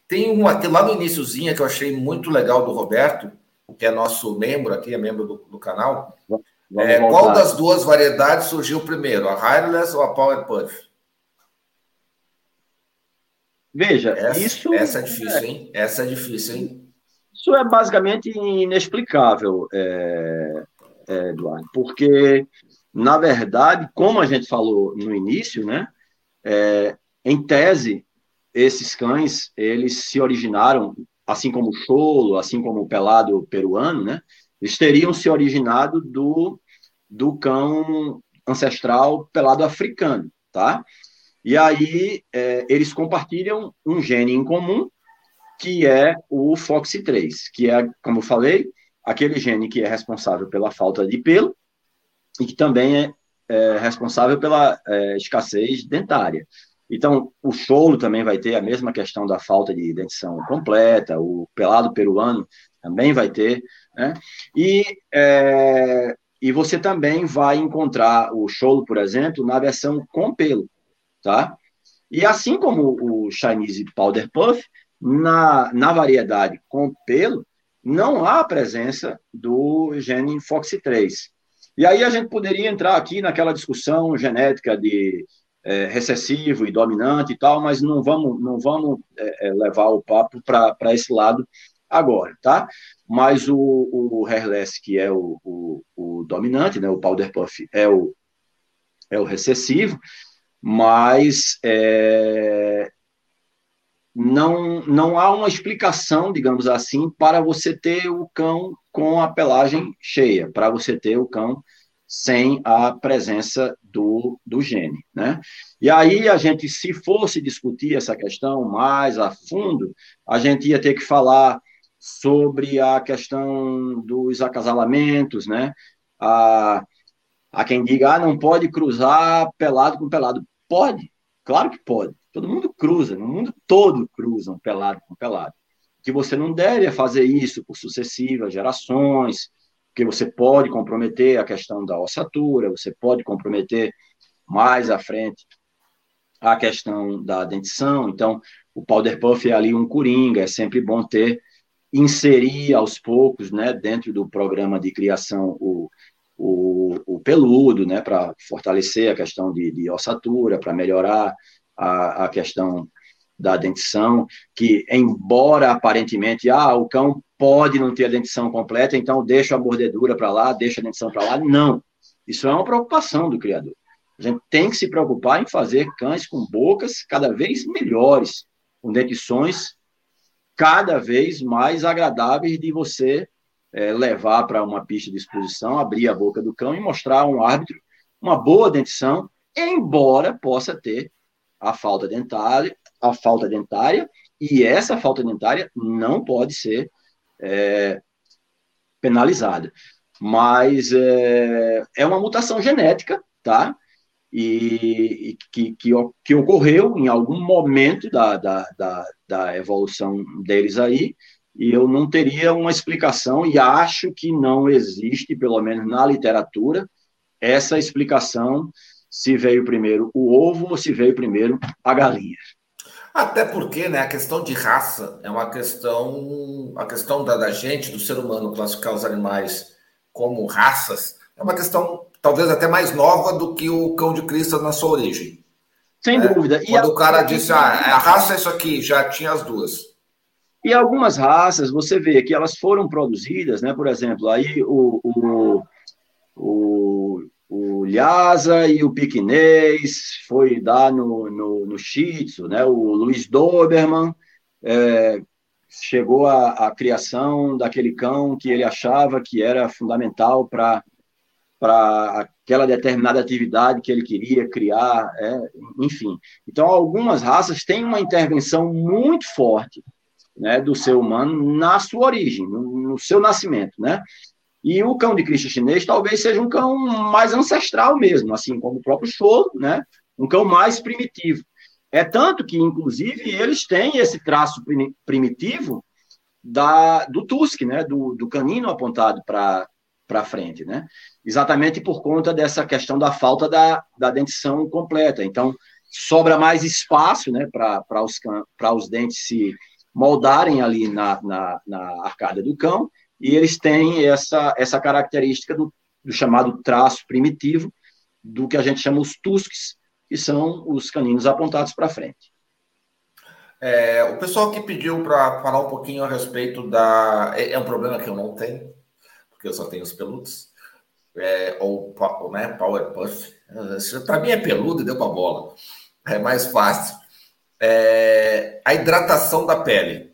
Tem um aqui lá no iníciozinho que eu achei muito legal do Roberto, que é nosso membro aqui, é membro do, do canal. É, qual das duas variedades surgiu primeiro, a Hireless ou a Power Puff?
Veja,
essa,
isso.
Essa é difícil, é, hein? Essa é difícil, hein?
Isso é basicamente inexplicável, é, é, Eduardo, porque, na verdade, como a gente falou no início, né? É, em tese, esses cães, eles se originaram, assim como o cholo, assim como o pelado peruano, né? Eles teriam se originado do, do cão ancestral pelado africano. tá? E aí é, eles compartilham um gene em comum, que é o FOXC3, que é, como eu falei, aquele gene que é responsável pela falta de pelo e que também é, é responsável pela é, escassez dentária. Então, o cholo também vai ter a mesma questão da falta de dentição completa, o pelado peruano também vai ter, né? E, é, e você também vai encontrar o cholo, por exemplo, na versão com pelo, tá? E assim como o Chinese Powder Puff, na, na variedade com pelo, não há a presença do gene FOXC3. E aí a gente poderia entrar aqui naquela discussão genética de é, recessivo e dominante e tal, mas não vamos, não vamos é, é levar o papo para esse lado agora, tá? Mas o, o que é o, o, o, dominante, né, o Powder Puff é o, é o recessivo, mas é, não, não há uma explicação, digamos assim, para você ter o cão com a pelagem cheia, para você ter o cão sem a presença do, do gene, né? E aí a gente, se fosse discutir essa questão mais a fundo, a gente ia ter que falar sobre a questão dos acasalamentos, né? A, a quem diga, ah, não pode cruzar pelado com pelado. Pode, claro que pode. Todo mundo cruza, no mundo todo cruzam pelado com pelado. Que você não deve fazer isso por sucessivas gerações, porque você pode comprometer a questão da ossatura, você pode comprometer mais à frente a questão da dentição. Então, o powder puff é ali um coringa, é sempre bom ter, inserir aos poucos, né, dentro do programa de criação, o, o, o peludo, né, para fortalecer a questão de, de ossatura, para melhorar a, a questão da dentição, que embora aparentemente, ah, o cão pode não ter a dentição completa, então deixa a mordedura para lá, deixa a dentição para lá. Não. Isso é uma preocupação do criador. A gente tem que se preocupar em fazer cães com bocas cada vez melhores, com dentições cada vez mais agradáveis de você é, levar para uma pista de exposição, abrir a boca do cão e mostrar a um árbitro uma boa dentição, embora possa ter a falta dentária, a falta dentária, e essa falta dentária não pode ser é, penalizada. Mas é, é uma mutação genética, tá? E, e que, que, que, ocorreu em algum momento da, da, da, da evolução deles aí, e eu não teria uma explicação, e acho que não existe, pelo menos na literatura, essa explicação se veio primeiro o ovo ou se veio primeiro a galinha.
Até porque, né, a questão de raça é uma questão, a questão da, da gente, do ser humano, classificar os animais como raças, é uma questão talvez até mais nova do que o cão de Cristo na sua origem.
Sem é, dúvida.
E Quando a... o cara disse, ah, a raça é isso aqui, já tinha as duas.
E algumas raças, você vê que elas foram produzidas, né? Por exemplo, aí o, o, o o Lhasa e o Piquinês, foi dar no, no, no Shih Tzu, né? o Luiz Doberman é, chegou à, criação daquele cão que ele achava que era fundamental para aquela determinada atividade que ele queria criar, é, enfim. Então, algumas raças têm uma intervenção muito forte né, do ser humano na sua origem, no, no seu nascimento, né? E o cão de Cristo chinês talvez seja um cão mais ancestral mesmo, assim como o próprio cholo, né? Um cão mais primitivo. É tanto que, inclusive, eles têm esse traço primitivo da, do tusk, né? Do, do canino apontado para para frente, né? Exatamente por conta dessa questão da falta da, da dentição completa. Então, sobra mais espaço, né, para os, os dentes se moldarem ali na, na, na arcada do cão e eles têm essa, essa característica do, do chamado traço primitivo, do que a gente chama os tusques, que são os caninos apontados para frente.
É, o pessoal que pediu para falar um pouquinho a respeito da. É, é, um problema que eu não tenho, porque eu só tenho os peludos. É, ou né, Power Puff. Para mim é peludo e deu para bola. É mais fácil. É, a hidratação da pele.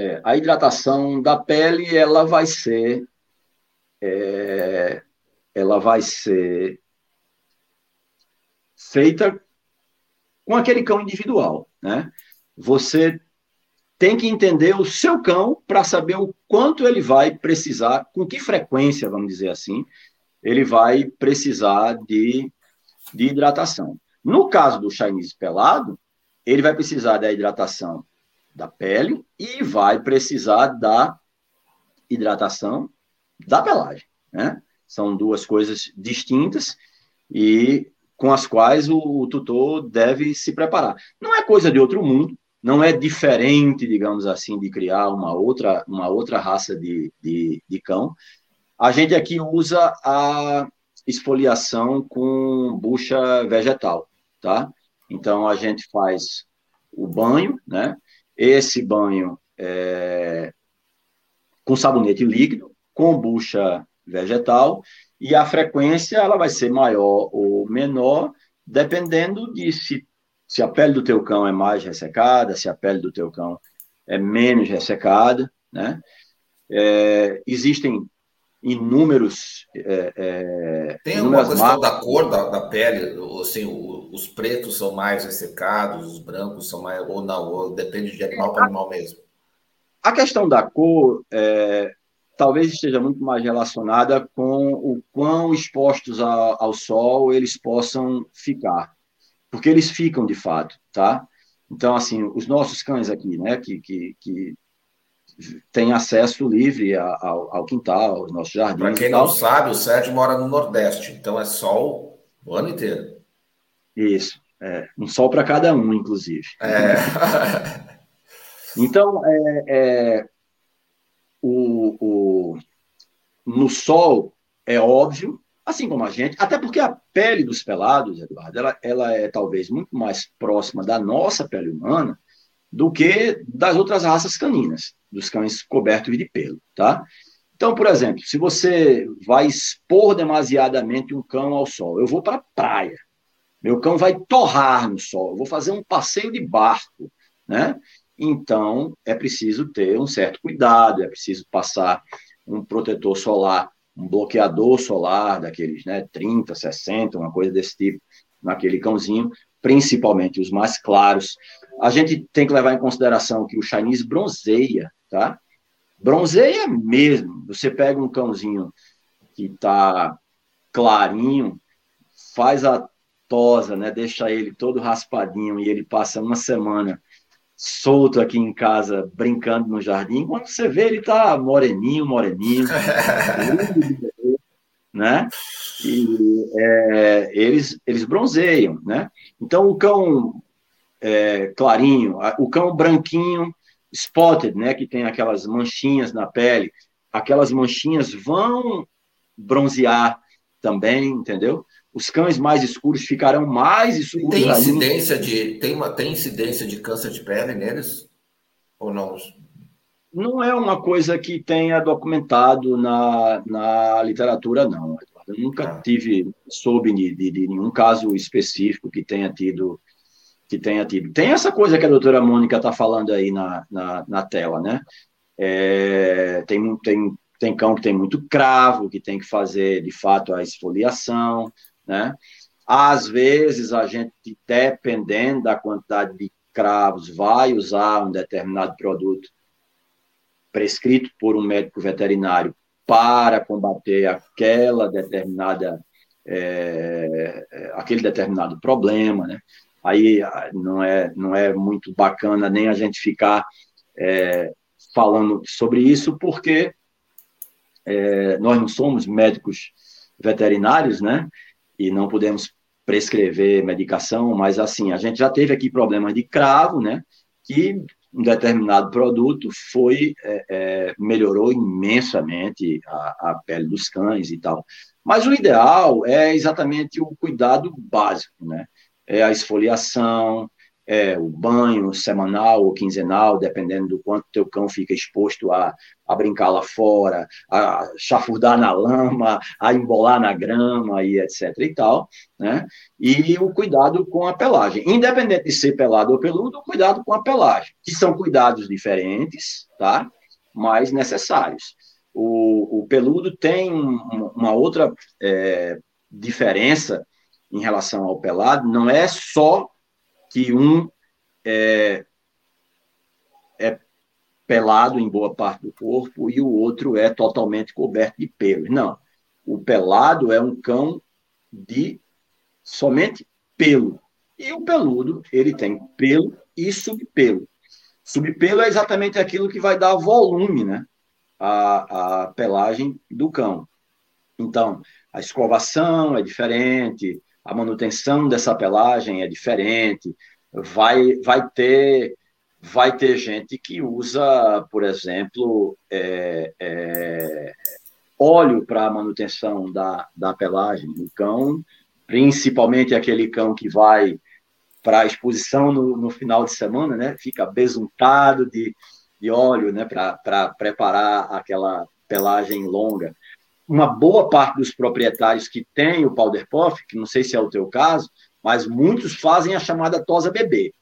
É, a hidratação da pele, ela vai ser, é, ela vai ser feita com aquele cão individual, né? Você tem que entender o seu cão para saber o quanto ele vai precisar, com que frequência, vamos dizer assim, ele vai precisar de, de hidratação. No caso do Chinese pelado, ele vai precisar da hidratação da pele e vai precisar da hidratação da pelagem, né? São duas coisas distintas e com as quais o, o tutor deve se preparar. Não é coisa de outro mundo, não é diferente, digamos assim, de criar uma outra, uma outra raça de, de, de cão. A gente aqui usa a esfoliação com bucha vegetal, tá? Então, a gente faz o banho, né? Esse banho é com sabonete líquido, com bucha vegetal, e a frequência ela vai ser maior ou menor, dependendo de se se a pele do teu cão é mais ressecada, se a pele do teu cão é menos ressecada, né? É, existem inúmeros. É,
é, Tem alguma questão da cor da, da pele? Assim, o, os pretos são mais ressecados, os brancos são mais. Ou não? Ou depende de animal para animal mesmo?
A questão da cor é, talvez esteja muito mais relacionada com o quão expostos ao, ao sol eles possam ficar porque eles ficam de fato, tá? Então, assim, os nossos cães aqui, né, que, que, que têm acesso livre ao, ao quintal, aos nossos jardins.
Para quem não sabe, o Sérgio mora no Nordeste, então é sol o ano inteiro.
Isso, é, um sol para cada um, inclusive. É. então, é, é o, o, no sol, é óbvio assim como a gente, até porque a pele dos pelados, Eduardo, ela, ela é talvez muito mais próxima da nossa pele humana do que das outras raças caninas, dos cães cobertos de pelo, tá? Então, por exemplo, se você vai expor demasiadamente um cão ao sol, eu vou para a praia, meu cão vai torrar no sol, eu vou fazer um passeio de barco, né? Então, é preciso ter um certo cuidado, é preciso passar um protetor solar um bloqueador solar daqueles, né, 30, 60, uma coisa desse tipo, naquele cãozinho, principalmente os mais claros. A gente tem que levar em consideração que o Chinese bronzeia, tá? Bronzeia mesmo. Você pega um cãozinho que está clarinho, faz a tosa, né, deixa ele todo raspadinho e ele passa uma semana solto aqui em casa, brincando no jardim, quando você vê ele tá moreninho, moreninho, né? E é, eles, eles bronzeiam, né? Então, o cão é, clarinho, o cão branquinho, spotted, né? Que tem aquelas manchinhas na pele, aquelas manchinhas vão bronzear também, entendeu? os cães mais escuros ficarão mais escuros.
Tem incidência ainda. de tem uma tem incidência de câncer de pele neles ou não?
Não é uma coisa que tenha documentado na, na literatura, não. Eu nunca ah. tive soube de, de, de, nenhum caso específico que tenha tido que tenha tido. Tem essa coisa que a doutora Mônica está falando aí na, na, na tela, né? É, tem, tem, tem cão que tem muito cravo, que tem que fazer, de fato, a esfoliação né? Às vezes, a gente, dependendo da quantidade de cravos, vai usar um determinado produto prescrito por um médico veterinário para combater aquela determinada é, é aquele determinado problema, né? Aí não é não é muito bacana nem a gente ficar é, falando sobre isso porque é, nós não somos médicos veterinários, né? e não podemos prescrever medicação, mas assim, a gente já teve aqui problemas de cravo, né? Que um determinado produto foi é, é, melhorou imensamente a, a, pele dos cães e tal. Mas o ideal é exatamente o cuidado básico, né? É a esfoliação, é, o banho semanal ou quinzenal, dependendo do quanto teu cão fica exposto a, a brincar lá fora, a chafurdar na lama, a embolar na grama e etc e tal, né? E o cuidado com a pelagem. Independente de ser pelado ou peludo, o cuidado com a pelagem, que são cuidados diferentes, tá? Mas necessários. O, o peludo tem uma outra é, diferença em relação ao pelado não é só que um é, é pelado em boa parte do corpo e o outro é totalmente coberto de pelos. Não. O pelado é um cão de somente pelo. E o peludo, ele tem pelo e subpelo. Subpelo é exatamente aquilo que vai dar volume, né? À pelagem do cão. Então, a escovação é diferente, a manutenção dessa pelagem é diferente, vai, vai ter vai ter gente que usa, por exemplo, é, é, óleo para a manutenção da, da pelagem. O cão, principalmente aquele cão que vai para a exposição no, no, final de semana, né? Fica besuntado de, de óleo, né? Para preparar aquela pelagem longa. Uma boa parte dos proprietários que tem o powder puff, que não sei se é o teu caso, mas muitos fazem a chamada tosa bebê,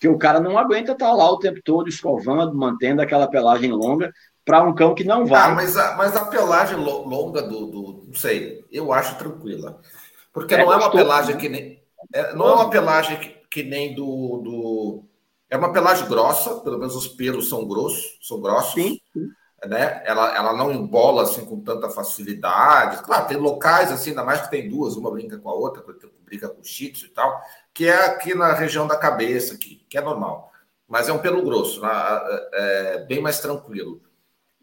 que o cara não aguenta estar lá o tempo todo escovando, mantendo aquela pelagem longa para um cão que não vai.
Ah, mas a, mas a pelagem longa do, do, não sei, eu acho tranquila, porque é não gostoso, é uma pelagem né? que nem é, não é uma pelagem que, que nem do, do, é uma pelagem grossa, pelo menos os pelos são grossos, são grossos. Sim. Né? Ela, ela não embola assim com tanta facilidade. Claro, tem locais assim, ainda mais que tem duas, uma brinca com a outra, briga com o shih e tal, que é aqui na região da cabeça, aqui, que é normal. Mas é um pelo grosso, né? é bem mais tranquilo.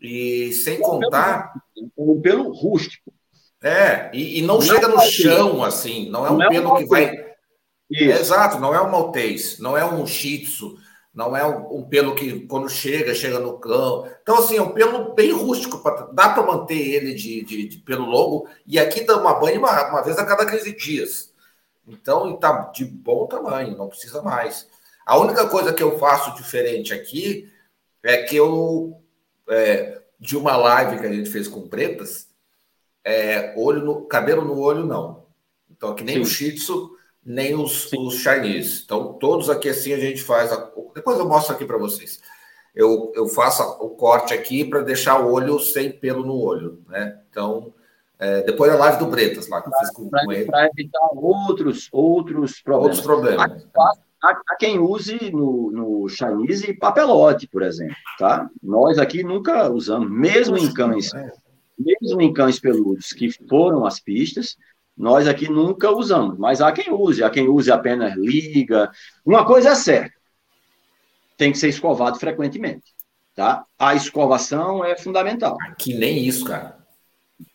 E sem contar.
Um pelo rústico.
É, e, e não, não, chega no chão assim, não é um não pelo é que vai. É, exato, não é um maltês, não é um shih tzu, não é um, um, pelo que quando chega, chega no cão. Então, assim, é um pelo bem rústico, pra, dá para manter ele de, de, de, pelo longo, e aqui dá uma banho uma, uma vez a cada 15 dias. Então, está de bom tamanho, não precisa mais. A única coisa que eu faço diferente aqui é que eu, é, de uma live que a gente fez com pretas, é, olho no, cabelo no olho não. Então, aqui nem Sim. o Shih Tzu, nem os, os Chinese. Então, todos aqui assim a gente faz. A, depois eu mostro aqui para vocês. Eu, eu faço o corte aqui para deixar o olho sem pelo no olho, né? Então, é, depois a live do Bretas lá, que eu fiz com,
pra,
com ele.
Para evitar outros, outros problemas.
Outros problemas.
Há, há, quem use no, no Chinese papelote, por exemplo, tá? Nós aqui nunca usamos, mesmo em cães, é. mesmo em cães peludos que foram às pistas, nós aqui nunca usamos, mas há quem use, há quem use apenas liga. Uma coisa é certa, tem que ser escovado frequentemente, tá? A escovação é fundamental.
Que nem isso, cara.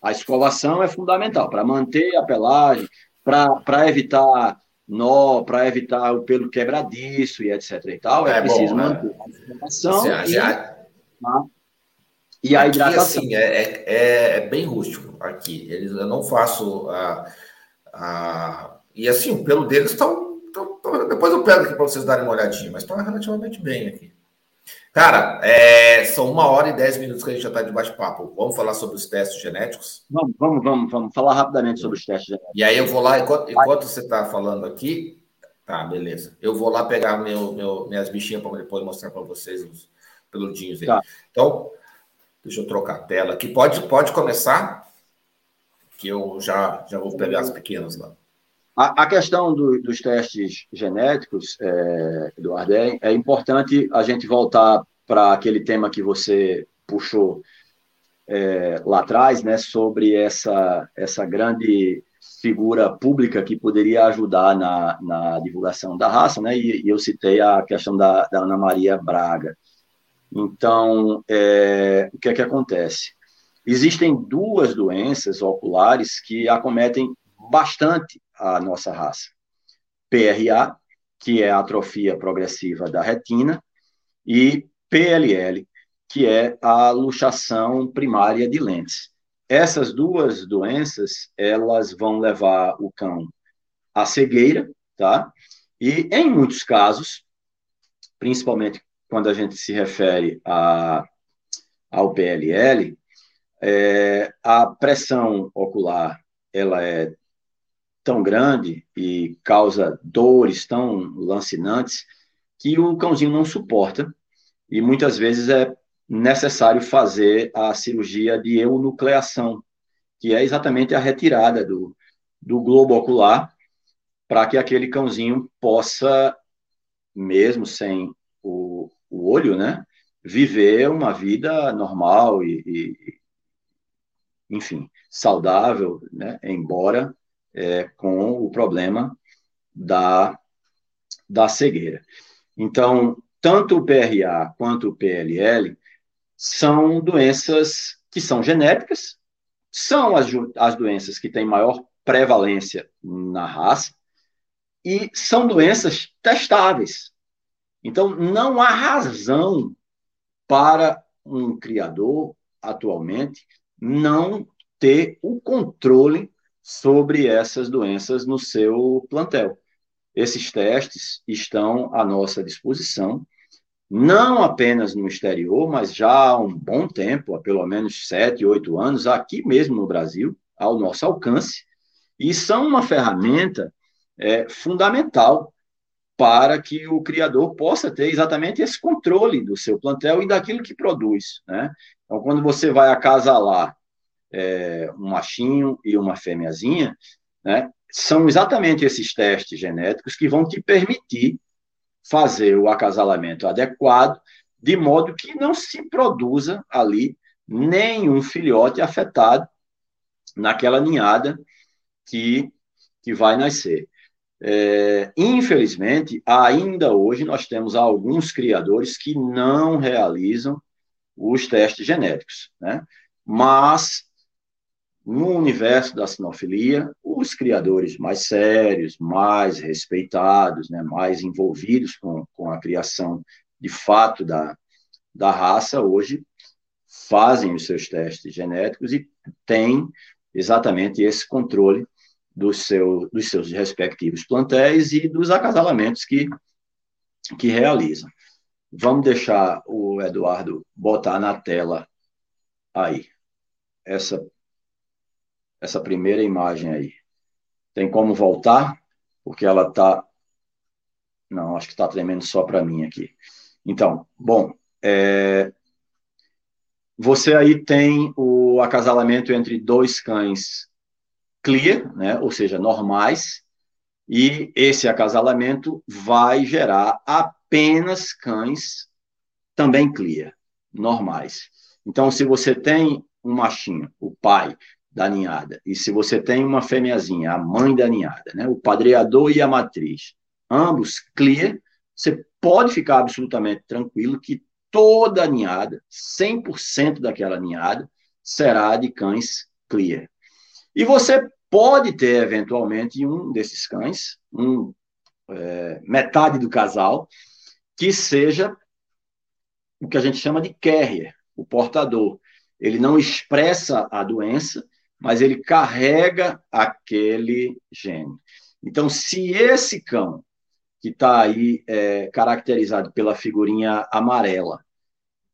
A escovação é fundamental para manter a pelagem, para evitar nó, para evitar o pelo quebradiço e etc. e tal. É, é preciso bom, né? manter né? a escovação e, já...
e, a hidratação. Aqui, assim, é, é, é, bem rústico aqui. Eles, eu não faço a, a... E assim, o pelo deles estão. Depois eu pego aqui para vocês darem uma olhadinha, mas estão relativamente bem aqui. Cara, é, são uma hora e dez minutos que a gente já está de bate-papo. Vamos falar sobre os testes genéticos?
Vamos, vamos, vamos, vamos falar rapidamente sobre os testes genéticos.
E aí eu vou lá, enquanto, enquanto você está falando aqui, tá, beleza. Eu vou lá pegar meu, meu minhas bichinhas para depois mostrar para vocês os peludinhos aí. Tá. Então, deixa eu trocar a tela aqui. Pode, pode começar, que eu já, já vou pegar as pequenas lá.
A, a questão do, dos testes genéticos, é, Eduardo, é, é importante a gente voltar para aquele tema que você puxou é, lá atrás, né, sobre essa, essa grande figura pública que poderia ajudar na, na divulgação da raça, né, e, e eu citei a questão da, da Ana Maria Braga. Então, é, o que é que acontece? Existem duas doenças oculares que acometem bastante a nossa raça. PRA, que é a atrofia progressiva da retina, e PLL, que é a luxação primária de lentes. Essas duas doenças, elas vão levar o cão à cegueira, tá? E em muitos casos, principalmente quando a gente se refere a, ao PLL, é, a pressão ocular ela é tão grande e causa dores tão lancinantes que o cãozinho não suporta. E muitas vezes é necessário fazer a cirurgia de eunucleação, que é exatamente a retirada do, do globo ocular para que aquele cãozinho possa, mesmo sem o, olho, né, viver uma vida normal e, e enfim, saudável, né, embora é, com o problema da, da cegueira. Então, tanto o PRA quanto o PLL são doenças que são genéticas, são as, as doenças que têm maior prevalência na raça e são doenças testáveis. Então, não há razão para um criador, atualmente, não ter o controle sobre essas doenças no seu plantel. Esses testes estão à nossa disposição, não apenas no exterior, mas já há um bom tempo, há pelo menos sete, oito anos, aqui mesmo no Brasil, ao nosso alcance, e são uma ferramenta é, fundamental para que o criador possa ter exatamente esse controle do seu plantel e daquilo que produz. Né? Então, quando você vai acasalar é, um machinho e uma fêmeazinha, né, são exatamente esses testes genéticos que vão te permitir fazer o acasalamento adequado, de modo que não se produza ali nenhum filhote afetado naquela ninhada que, que vai nascer. É, infelizmente, ainda hoje nós temos alguns criadores que não realizam os testes genéticos, né? Mas no universo da sinofilia, os criadores mais sérios, mais respeitados, né, mais envolvidos com, com a criação de fato da, da raça, hoje fazem os seus testes genéticos e têm exatamente esse controle do seu, dos seus respectivos plantéis e dos acasalamentos que, que realizam. Vamos deixar o Eduardo botar na tela aí essa, essa primeira imagem aí. Tem como voltar? Porque ela está. Não, acho que está tremendo só para mim aqui. Então, bom, é... você aí tem o acasalamento entre dois cães clear, né, ou seja, normais, e esse acasalamento vai gerar apenas cães também clear, normais. Então, se você tem um machinho, o pai da ninhada, e se você tem uma fêmeazinha, a mãe da ninhada, né, o padreador e a matriz, ambos clear, você pode ficar absolutamente tranquilo que toda a ninhada, 100% daquela ninhada, será de cães clear. E você pode ter, eventualmente, um desses cães, um, é, metade do casal, que seja o que a gente chama de carrier, o portador. Ele não expressa a doença, mas ele carrega aquele gene. Então, se esse cão, que está aí é, caracterizado pela figurinha amarela,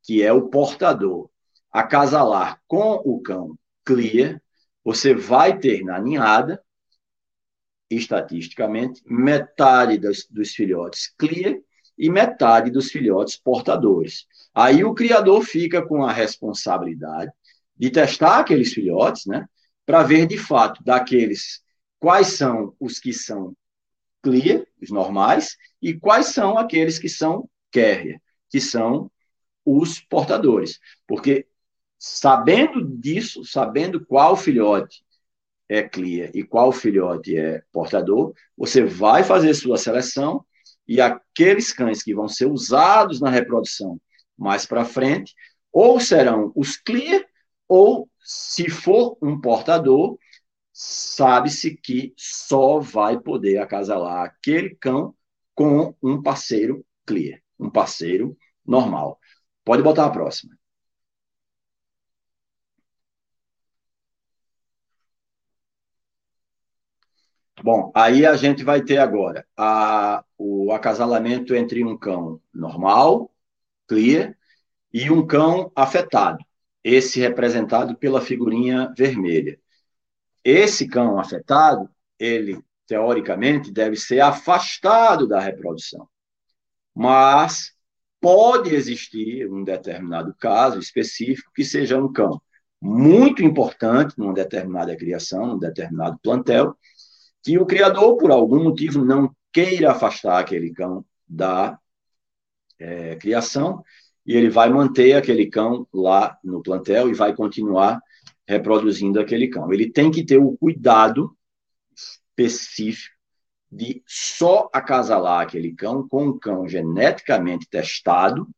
que é o portador, acasalar com o cão clear, você vai ter na ninhada, estatisticamente, metade dos, dos filhotes clear e metade dos filhotes portadores. Aí o criador fica com a responsabilidade de testar aqueles filhotes, né, para ver de fato daqueles quais são os que são clear, os normais, e quais são aqueles que são carrier, que são os portadores. Porque Sabendo disso, sabendo qual filhote é clear e qual filhote é portador, você vai fazer sua seleção e aqueles cães que vão ser usados na reprodução mais para frente, ou serão os clear, ou se for um portador, sabe-se que só vai poder acasalar aquele cão com um parceiro clear, um parceiro normal. Pode botar a próxima. Bom, aí a gente vai ter agora a, o acasalamento entre um cão normal, clear, e um cão afetado, esse representado pela figurinha vermelha. Esse cão afetado, ele, teoricamente, deve ser afastado da reprodução. Mas pode existir um determinado caso específico que seja um cão muito importante numa determinada criação, num determinado plantel, que o criador, por algum motivo, não queira afastar aquele cão da é, criação, e ele vai manter aquele cão lá no plantel e vai continuar reproduzindo aquele cão. Ele tem que ter o cuidado específico de só acasalar aquele cão com um cão geneticamente testado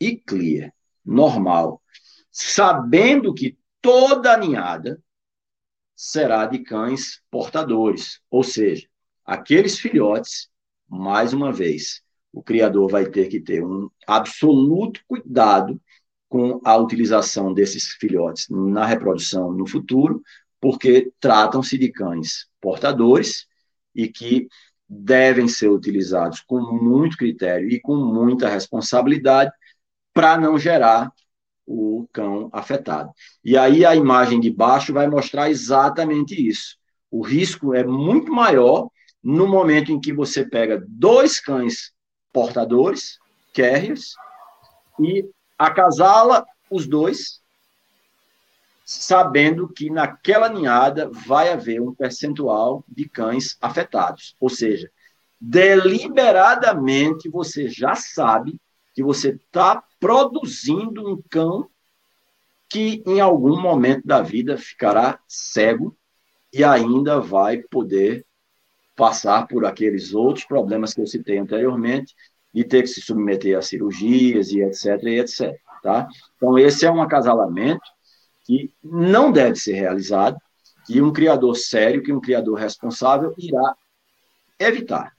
e clear, normal, sabendo que toda a ninhada será de cães portadores, ou seja, aqueles filhotes, mais uma vez, o criador vai ter que ter um absoluto cuidado com a utilização desses filhotes na reprodução no futuro, porque tratam-se de cães portadores e que devem ser utilizados com muito critério e com muita responsabilidade para não gerar o cão afetado. E aí a imagem de baixo vai mostrar exatamente isso. O risco é muito maior no momento em que você pega dois cães portadores, carriers, e acasala os dois, sabendo que naquela ninhada vai haver um percentual de cães afetados. Ou seja, deliberadamente você já sabe que você está produzindo um cão que em algum momento da vida ficará cego e ainda vai poder passar por aqueles outros problemas que eu citei anteriormente, de ter que se submeter a cirurgias e etc, e etc. Tá? Então, esse é um acasalamento que não deve ser realizado, que um criador sério, que um criador responsável irá evitar.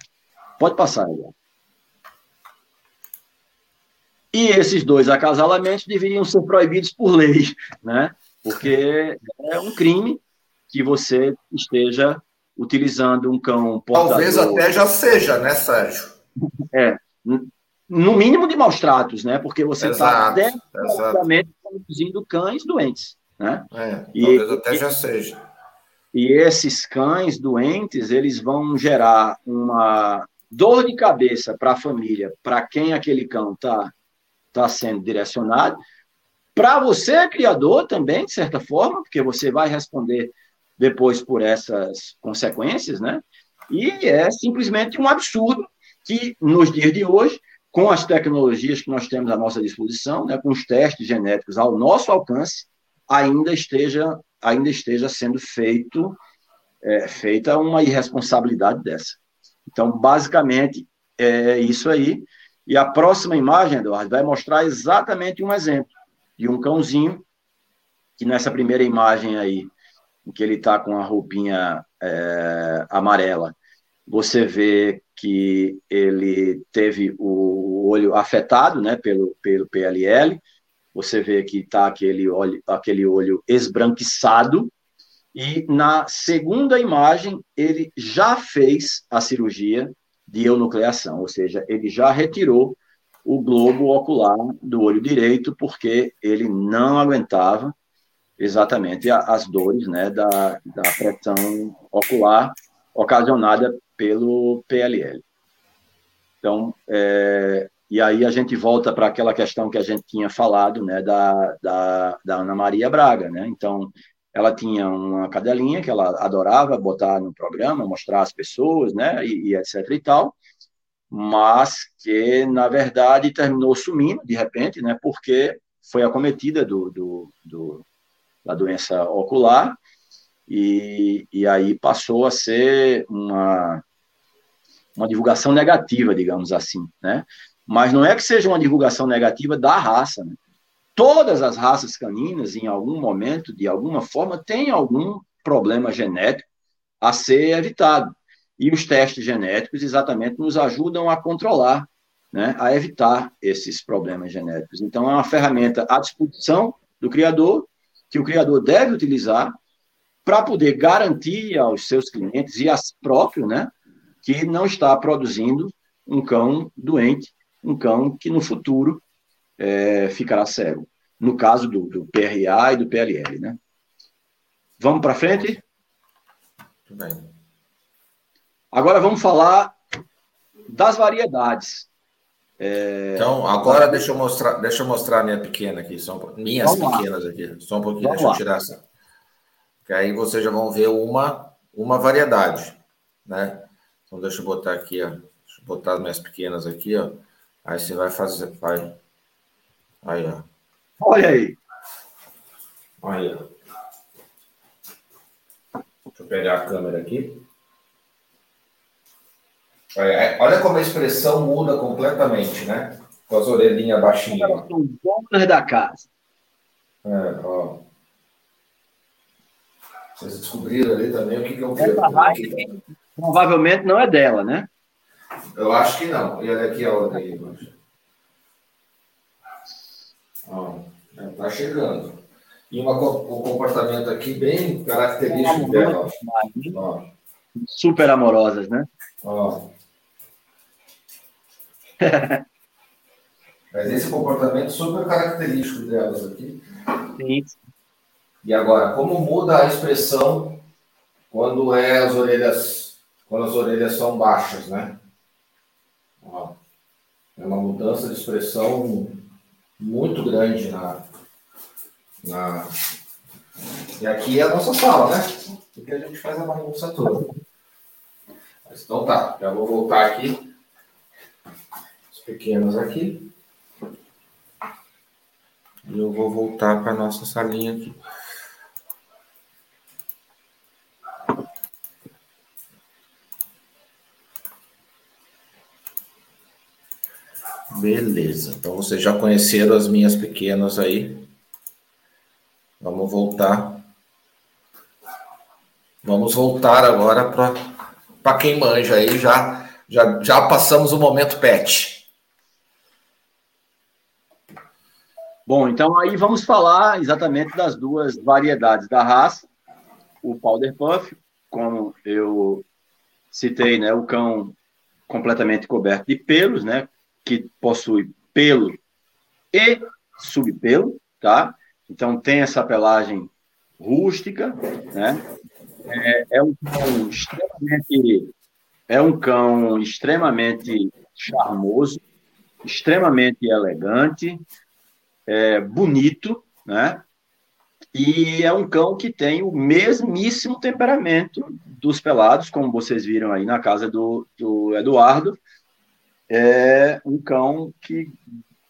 Pode passar, agora. E esses dois acasalamentos deveriam ser proibidos por lei, né? Porque é um crime que você esteja utilizando um cão
portador. Talvez até já seja, né, Sérgio?
É, no mínimo de maus tratos, né? Porque você está definitivamente produzindo cães doentes, né?
É, e, talvez até já seja.
E esses cães doentes, eles vão gerar uma dor de cabeça para a família, para quem aquele cão está está sendo direcionado. Para você, criador, também, de certa forma, porque você vai responder depois por essas consequências, né? E é simplesmente um absurdo que, nos dias de hoje, com as tecnologias que nós temos à nossa disposição, né, com os testes genéticos ao nosso alcance, ainda esteja, ainda esteja sendo feito, é, feita uma irresponsabilidade dessa. Então, basicamente, é isso aí. E a próxima imagem, Eduardo, vai mostrar exatamente um exemplo de um cãozinho, que nessa primeira imagem aí, em que ele está com a roupinha é, amarela, você vê que ele teve o olho afetado né, pelo, pelo PLL, você vê que está aquele olho, aquele olho esbranquiçado, e na segunda imagem, ele já fez a cirurgia de eunucleação, ou seja, ele já retirou o globo ocular do olho direito porque ele não aguentava exatamente as dores né, da, da pressão ocular ocasionada pelo PLL. Então, é, e aí a gente volta para aquela questão que a gente tinha falado, né, da, da, da Ana Maria Braga, né? Então, ela tinha uma cadelinha que ela adorava botar no programa, mostrar às pessoas, né, e, e, etc e tal, mas que, na verdade, terminou sumindo, de repente, né, porque foi acometida do, do, do da doença ocular, e, e aí passou a ser uma, uma divulgação negativa, digamos assim, né, mas não é que seja uma divulgação negativa da raça, né? Todas as raças caninas, em algum momento, de alguma forma, têm algum problema genético a ser evitado. E os testes genéticos exatamente nos ajudam a controlar, né, a evitar esses problemas genéticos. Então, é uma ferramenta à disposição do criador, que o criador deve utilizar para poder garantir aos seus clientes e a si próprio, né, que não está produzindo um cão doente, um cão que no futuro é, ficará cego. No caso do, do, PRA e do PLL, né? Vamos para frente? bem. Agora vamos falar das variedades.
É... Então, agora deixa eu mostrar, deixa eu mostrar a minha pequena aqui, minhas vamos pequenas lá. aqui, só um pouquinho, vamos deixa lá. eu tirar essa. Que aí vocês já vão ver uma, uma variedade. né? Então deixa eu botar aqui, ó. Deixa eu botar as minhas pequenas aqui, ó. Aí você vai fazer, vai. Aí, ó.
Olha aí.
Ó. Deixa eu pegar a câmera aqui. Olha como a expressão muda completamente, né? Com as orelhinhas baixinhas.
São donas da casa.
É, ó. Vocês descobriram ali também o que, que eu
vi. provavelmente não é dela, né?
Eu acho que não. E olha aqui a outra aí, Ó, tá chegando. E uma, um comportamento aqui bem característico dela.
Ó. Super amorosas, né?
Ó. Mas esse comportamento super característico delas aqui. Sim. E agora, como muda a expressão quando é as orelhas, quando as orelhas são baixas, né? Ó, é uma mudança de expressão muito grande na, na... E aqui é a nossa sala, né? Porque a gente faz a bagunça toda. Mas, então tá, já vou voltar aqui pequenos aqui. E eu vou voltar para nossa salinha aqui. Beleza. Então vocês já conheceram as minhas pequenas aí. Vamos voltar. Vamos voltar agora para quem manja aí. Já, já, já passamos o momento pet.
Bom, então aí vamos falar exatamente das duas variedades da raça. O Powder Puff, como eu citei, né, o cão completamente coberto de pelos, né, que possui pelo e subpelo, tá? Então tem essa pelagem rústica, né? É, é um cão extremamente é um cão extremamente charmoso, extremamente elegante, é, bonito, né? E é um cão que tem o mesmíssimo temperamento dos pelados, como vocês viram aí na casa do, do Eduardo. É um cão que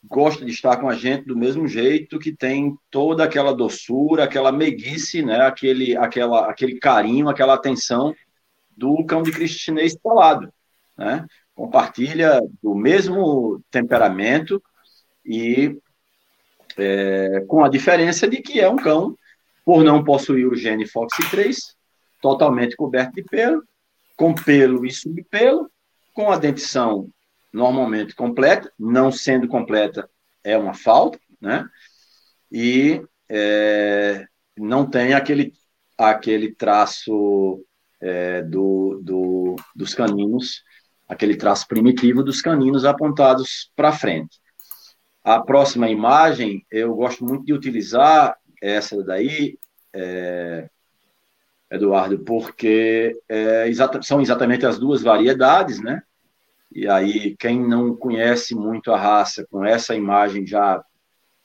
gosta de estar com a gente do mesmo jeito, que tem toda aquela doçura, aquela meiguice, né? aquele, aquela, aquele carinho, aquela atenção do cão de Cristo chinês pelado. Né? Compartilha do mesmo temperamento e é, com a diferença de que é um cão, por não possuir o gene FOXY3, totalmente coberto de pelo, com pelo e subpelo, com a dentição normalmente completa, não sendo completa é uma falta, né? E é, não tem aquele, aquele traço é, do, do, dos caninos, aquele traço primitivo dos caninos apontados para frente. A próxima imagem, eu gosto muito de utilizar essa daí, é, Eduardo, porque é, exata, são exatamente as duas variedades, né? E aí, quem não conhece muito a raça, com essa imagem já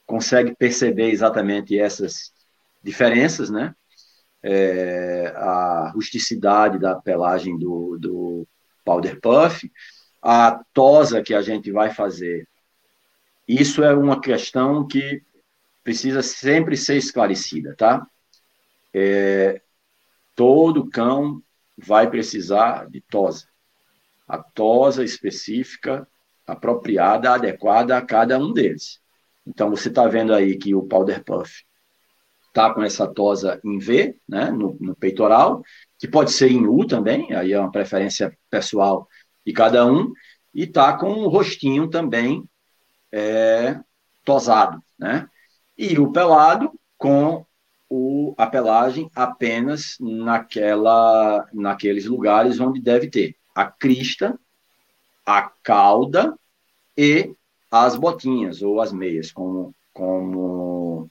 consegue perceber exatamente essas diferenças, né? É, a rusticidade da pelagem do, do Powder Puff, a tosa que a gente vai fazer isso é uma questão que precisa sempre ser esclarecida, tá? É, todo cão vai precisar de tosa. A tosa específica, apropriada, adequada a cada um deles. Então, você está vendo aí que o Powder Puff está com essa tosa em V, né, no, no, peitoral, que pode ser em U também, aí é uma preferência pessoal de cada um, e está com o rostinho também é, tosado, né? E o pelado com o, a pelagem apenas naquela, naqueles lugares onde deve ter a crista, a cauda e as botinhas ou as meias, como, como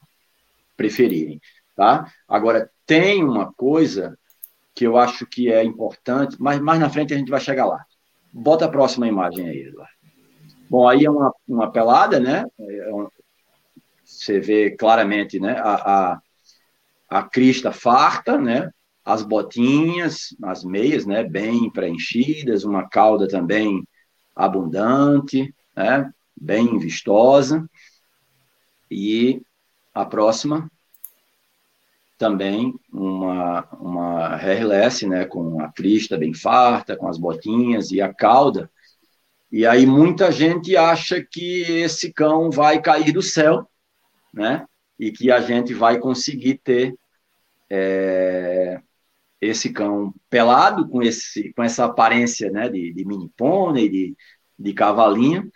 preferirem, tá? Agora, tem uma coisa que eu acho que é importante, mas mais na frente a gente vai chegar lá. Bota a próxima imagem aí, Eduardo. Bom, aí é uma, uma pelada, né? É você vê claramente né, a, a, a crista farta, né? As botinhas, as meias, né, bem preenchidas, uma cauda também abundante, né, bem vistosa. E a próxima também uma uma hairless, né, com a crista bem farta, com as botinhas e a cauda. E aí muita gente acha que esse cão vai cair do céu, né? E que a gente vai conseguir ter é, esse cão pelado, com, esse, com essa aparência né, de, de mini pônei, de, de cavalinho,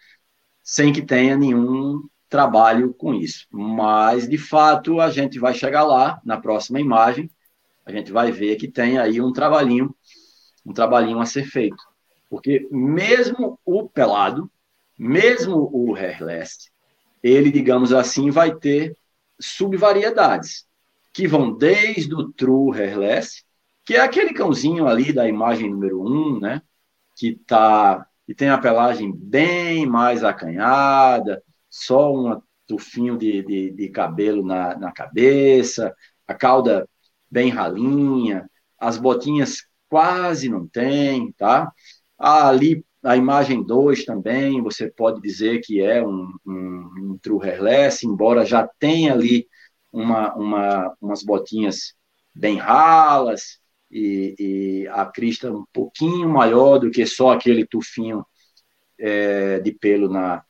sem que tenha nenhum trabalho com isso. Mas, de fato, a gente vai chegar lá, na próxima imagem, a gente vai ver que tem aí um trabalhinho, um trabalhinho a ser feito. Porque mesmo o pelado, mesmo o hairless, ele, digamos assim, vai ter subvariedades que vão desde o true hairless, que é aquele cãozinho ali da imagem número 1, um, né? Que tá que tem a pelagem bem mais acanhada, só um tufinho de, de, de cabelo na, na cabeça, a cauda bem ralinha, as botinhas quase não tem, tá? Ali, a imagem 2 também, você pode dizer que é um, um, um true hairless, embora já tenha ali uma, uma, umas botinhas bem ralas e, e, a crista um pouquinho maior do que só aquele tufinho é, de pelo na,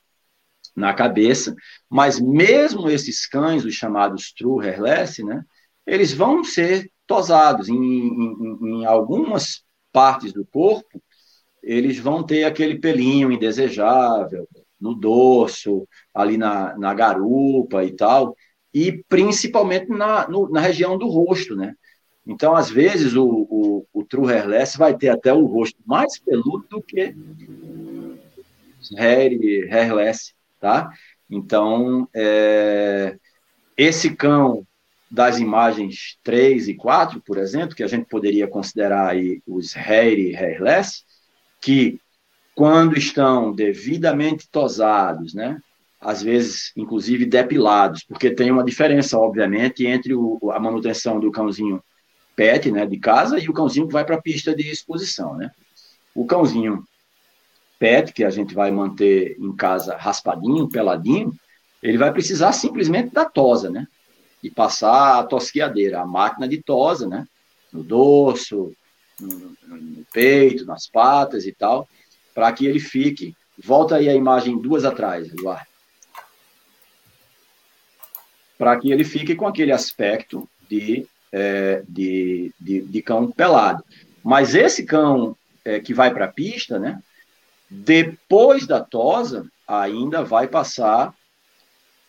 na cabeça. Mas mesmo esses cães, os chamados true hairless, né, eles vão ser tosados em, em, em algumas partes do corpo, eles vão ter aquele pelinho indesejável no dorso, ali na, na garupa e tal, e principalmente na, no, na região do rosto, né? Então, às vezes, o, o, o True Hairless vai ter até o rosto mais peludo do que hair, Hairless, tá? Então, é, esse cão das imagens 3 e 4, por exemplo, que a gente poderia considerar aí os hair e hairless, que quando estão devidamente tosados, né, às vezes, inclusive, depilados, porque tem uma diferença, obviamente, entre o, a manutenção do cãozinho pet, né, de casa, e o cãozinho que vai para a pista de exposição, né. O cãozinho pet, que a gente vai manter em casa raspadinho, peladinho, ele vai precisar simplesmente da tosa, né, e passar a tosquiadeira, a máquina de tosa, né, no dorso, no, no peito, nas patas e tal, para que ele fique. Volta aí a imagem duas atrás, Eduardo para que ele fique com aquele aspecto de, é, de, de, de, cão pelado. Mas esse cão é, que vai para a pista, né, depois da tosa, ainda vai passar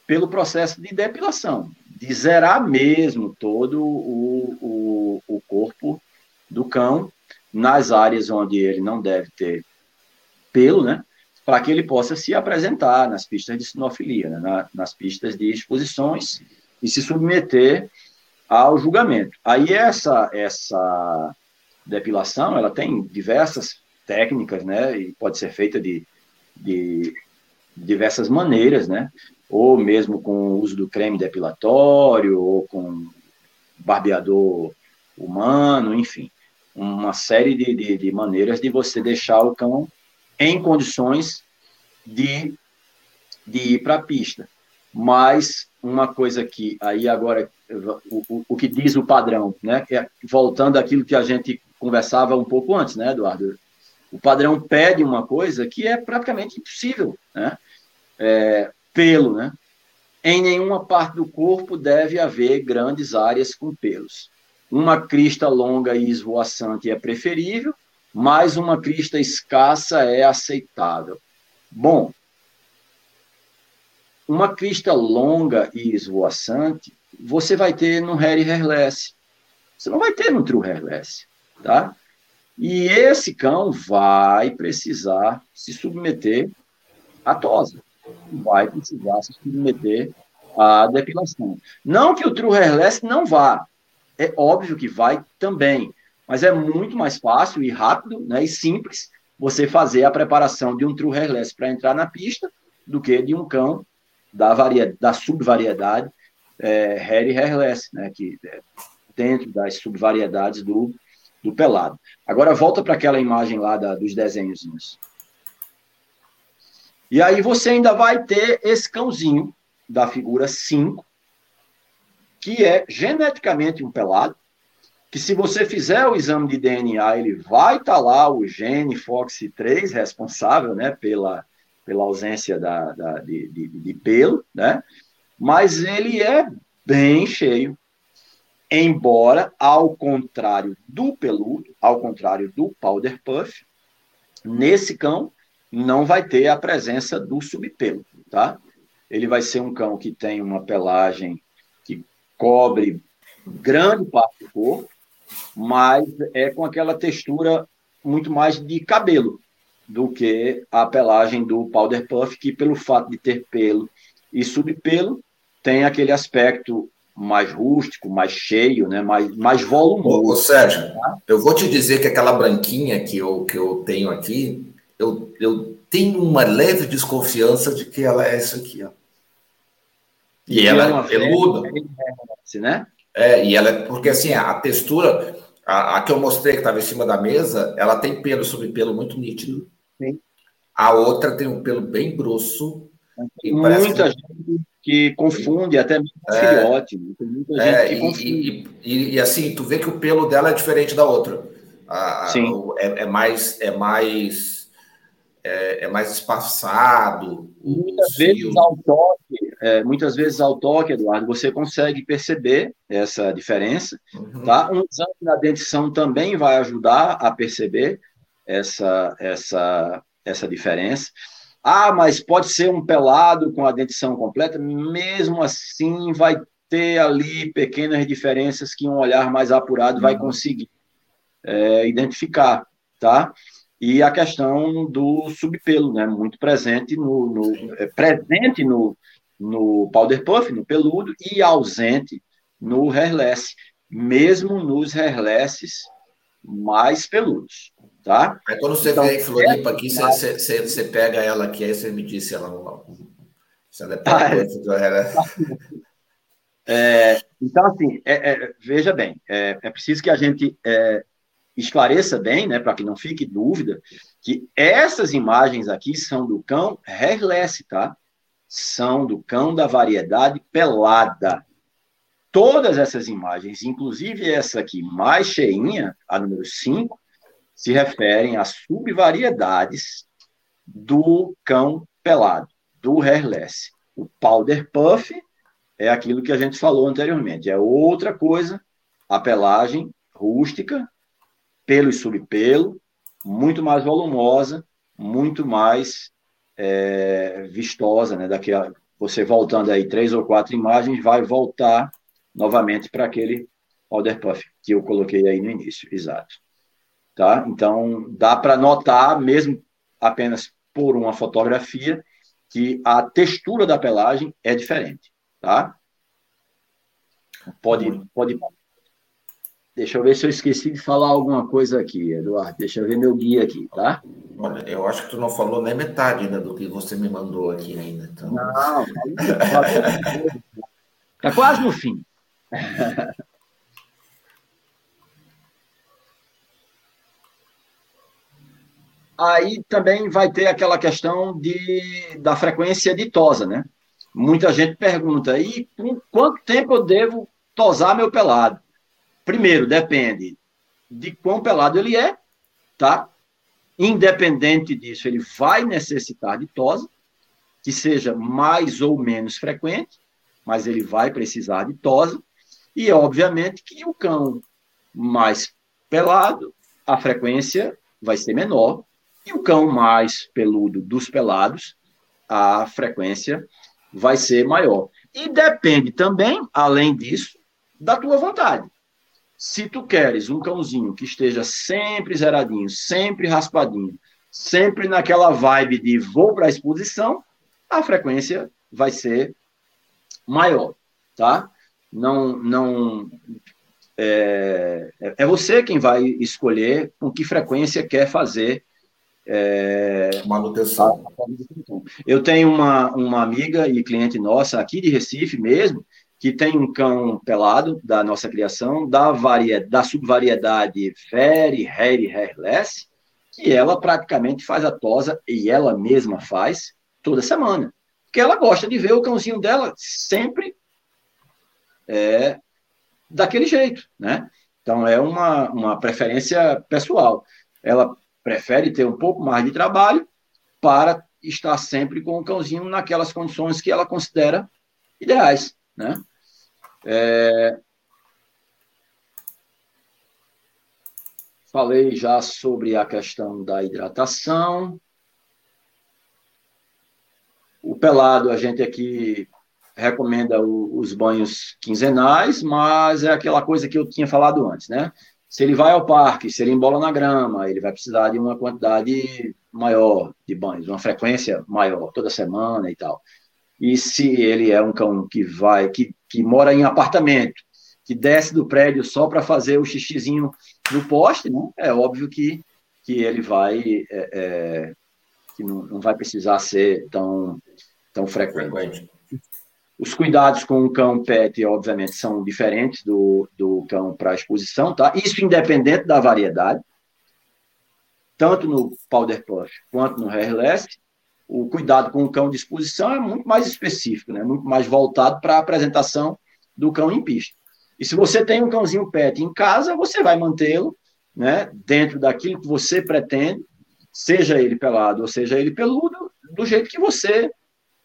pelo processo de depilação, de zerar mesmo todo o, o, o corpo do cão nas áreas onde ele não deve ter pelo, né? para que ele possa se apresentar nas pistas de sinofilia, né, na, nas pistas de exposições e se submeter ao julgamento. Aí essa essa depilação, ela tem diversas técnicas, né, e pode ser feita de, de diversas maneiras, né, ou mesmo com o uso do creme depilatório, ou com barbeador humano, enfim, uma série de, de, de maneiras de você deixar o cão em condições de, de ir para a pista. Mas uma coisa que aí agora o, o, o, que diz o padrão, né? É, voltando àquilo que a gente conversava um pouco antes, né, Eduardo? O padrão pede uma coisa que é praticamente impossível, né? É, pelo, né? Em nenhuma parte do corpo deve haver grandes áreas com pelos. Uma crista longa e esvoaçante é preferível, mas uma crista escassa é aceitável. Bom, uma crista longa e esvoaçante, você vai ter no Harry Hairless. Você não vai ter no True Hairless, tá? E esse cão vai precisar se submeter à tosa. Vai precisar se submeter à depilação. Não que o True Hairless não vá. É óbvio que vai também. Mas é muito mais fácil e rápido né, e simples você fazer a preparação de um true hairless para entrar na pista do que de um cão da, da subvariedade é, hair e hairless, né, que é, dentro das subvariedades do, do pelado. Agora volta para aquela imagem lá da, dos desenhozinhos. E aí você ainda vai ter esse cãozinho da figura 5, que é geneticamente um pelado, que se você fizer o exame de DNA, ele vai estar tá lá o gene FOXC3 responsável né, pela, pela ausência da, da de, de, de, pelo, né? mas ele é bem cheio, embora, ao contrário do peludo, ao contrário do powder puff, nesse cão não vai ter a presença do subpelo, tá? Ele vai ser um cão que tem uma pelagem que cobre grande parte do corpo, mas é com aquela textura muito mais de cabelo do que a pelagem do powder puff, que pelo fato de ter pelo e subpelo, tem aquele aspecto mais rústico, mais cheio, né? mais, mais volumoso. Ô,
ô Sérgio, tá? eu vou te dizer que aquela branquinha que eu, que eu tenho aqui, eu, eu tenho uma leve desconfiança de que ela é essa aqui, ó. E, e ela é peluda. Né? É, e ela é, porque assim, a textura, a, a que eu mostrei que estava em cima da mesa, ela tem pelo sobre pelo muito nítido. Sim. A outra tem um pelo bem grosso.
Muita que... gente que confunde, até mesmo é, filhote. Tem muita
é, gente que confunde. E, e, e, assim, tu vê que o pelo dela é diferente da outra. A, Sim. é, é, mais, é mais é, é mais espaçado.
Muitas vezes ao toque, é, muitas vezes ao toque, Eduardo, você consegue perceber essa diferença. Uhum. Tá? Um exame na dentição também vai ajudar a perceber essa, essa, essa diferença. Ah, mas pode ser um pelado com a dentição completa, mesmo assim vai ter ali pequenas diferenças que um olhar mais apurado uhum. vai conseguir é, identificar, tá? e a questão do subpelo, né, muito presente no, no é, presente no, no powder puff, no peludo, e ausente no hairless, mesmo nos hairlesses mais peludos, tá?
Aí quando você então, vê em Floripa aqui, você, você, você, você, pega ela aqui, aí você me disse ela não, se ela é ah,
é. é, então, assim, é, é, veja bem, é, é, preciso que a gente é, esclareça bem, né, para que não fique dúvida, que essas imagens aqui são do cão hairless, tá? São do cão da variedade pelada. Todas essas imagens, inclusive essa aqui mais cheinha, a número 5, se referem a subvariedades do cão pelado, do hairless. O powder puff é aquilo que a gente falou anteriormente, é outra coisa, a pelagem rústica, pelo e subpelo, muito mais volumosa, muito mais é, vistosa, né? Daqui a, você voltando aí três ou quatro imagens, vai voltar novamente para aquele powder puff que eu coloquei aí no início, exato. Tá? Então, dá para notar, mesmo apenas por uma fotografia, que a textura da pelagem é diferente, tá? Pode, pode Deixa eu ver se eu esqueci de falar alguma coisa aqui, Eduardo. Deixa eu ver meu guia aqui, tá?
Olha, eu acho que tu não falou nem metade ainda do que você me mandou aqui ainda. Então...
Não, está quase no fim. Aí também vai ter aquela questão de, da frequência ditosa, né? Muita gente pergunta, e por quanto tempo eu devo tosar meu pelado? Primeiro, depende de quão pelado ele é, tá? Independente disso, ele vai necessitar de tosa, que seja mais ou menos frequente, mas ele vai precisar de tosa. E, obviamente, que o cão mais pelado, a frequência vai ser menor, e o cão mais peludo dos pelados, a frequência vai ser maior. E depende também, além disso, da tua vontade. Se tu queres um cãozinho que esteja sempre zeradinho, sempre raspadinho, sempre naquela vibe de vou para a exposição, a frequência vai ser maior, tá? Não, não é, é você quem vai escolher com que frequência quer fazer é,
manutenção.
Eu tenho uma, uma amiga e cliente nossa aqui de Recife mesmo, que tem um cão pelado da nossa criação, da, variedade, da subvariedade Hairy, Hairless, que ela praticamente faz a tosa, e ela mesma faz, toda semana. Porque ela gosta de ver o cãozinho dela sempre é, daquele jeito, né? Então, é uma, uma preferência pessoal. Ela prefere ter um pouco mais de trabalho para estar sempre com o cãozinho naquelas condições que ela considera ideais, né? É... Falei já sobre a questão da hidratação. O pelado, a gente aqui recomenda o, os banhos quinzenais, mas é aquela coisa que eu tinha falado antes, né? Se ele vai ao parque, se ele embola na grama, ele vai precisar de uma quantidade maior de banhos, uma frequência maior, toda semana e tal. E se ele é um cão que vai, que, que mora em apartamento, que desce do prédio só para fazer o xixizinho no poste, né? é óbvio que, que ele vai, é, é, que não, não vai precisar ser tão, tão frequente. frequente. Os cuidados com o cão pet, obviamente, são diferentes do, do cão para exposição, tá? Isso independente da variedade. Tanto no Powder Puff quanto no Hairless, o cuidado com o cão de exposição é muito mais específico, né? muito mais voltado para a apresentação do cão em pista. E se você tem um cãozinho pet em casa, você vai mantê-lo né, dentro daquilo que você pretende, seja ele pelado ou seja ele peludo, do jeito que você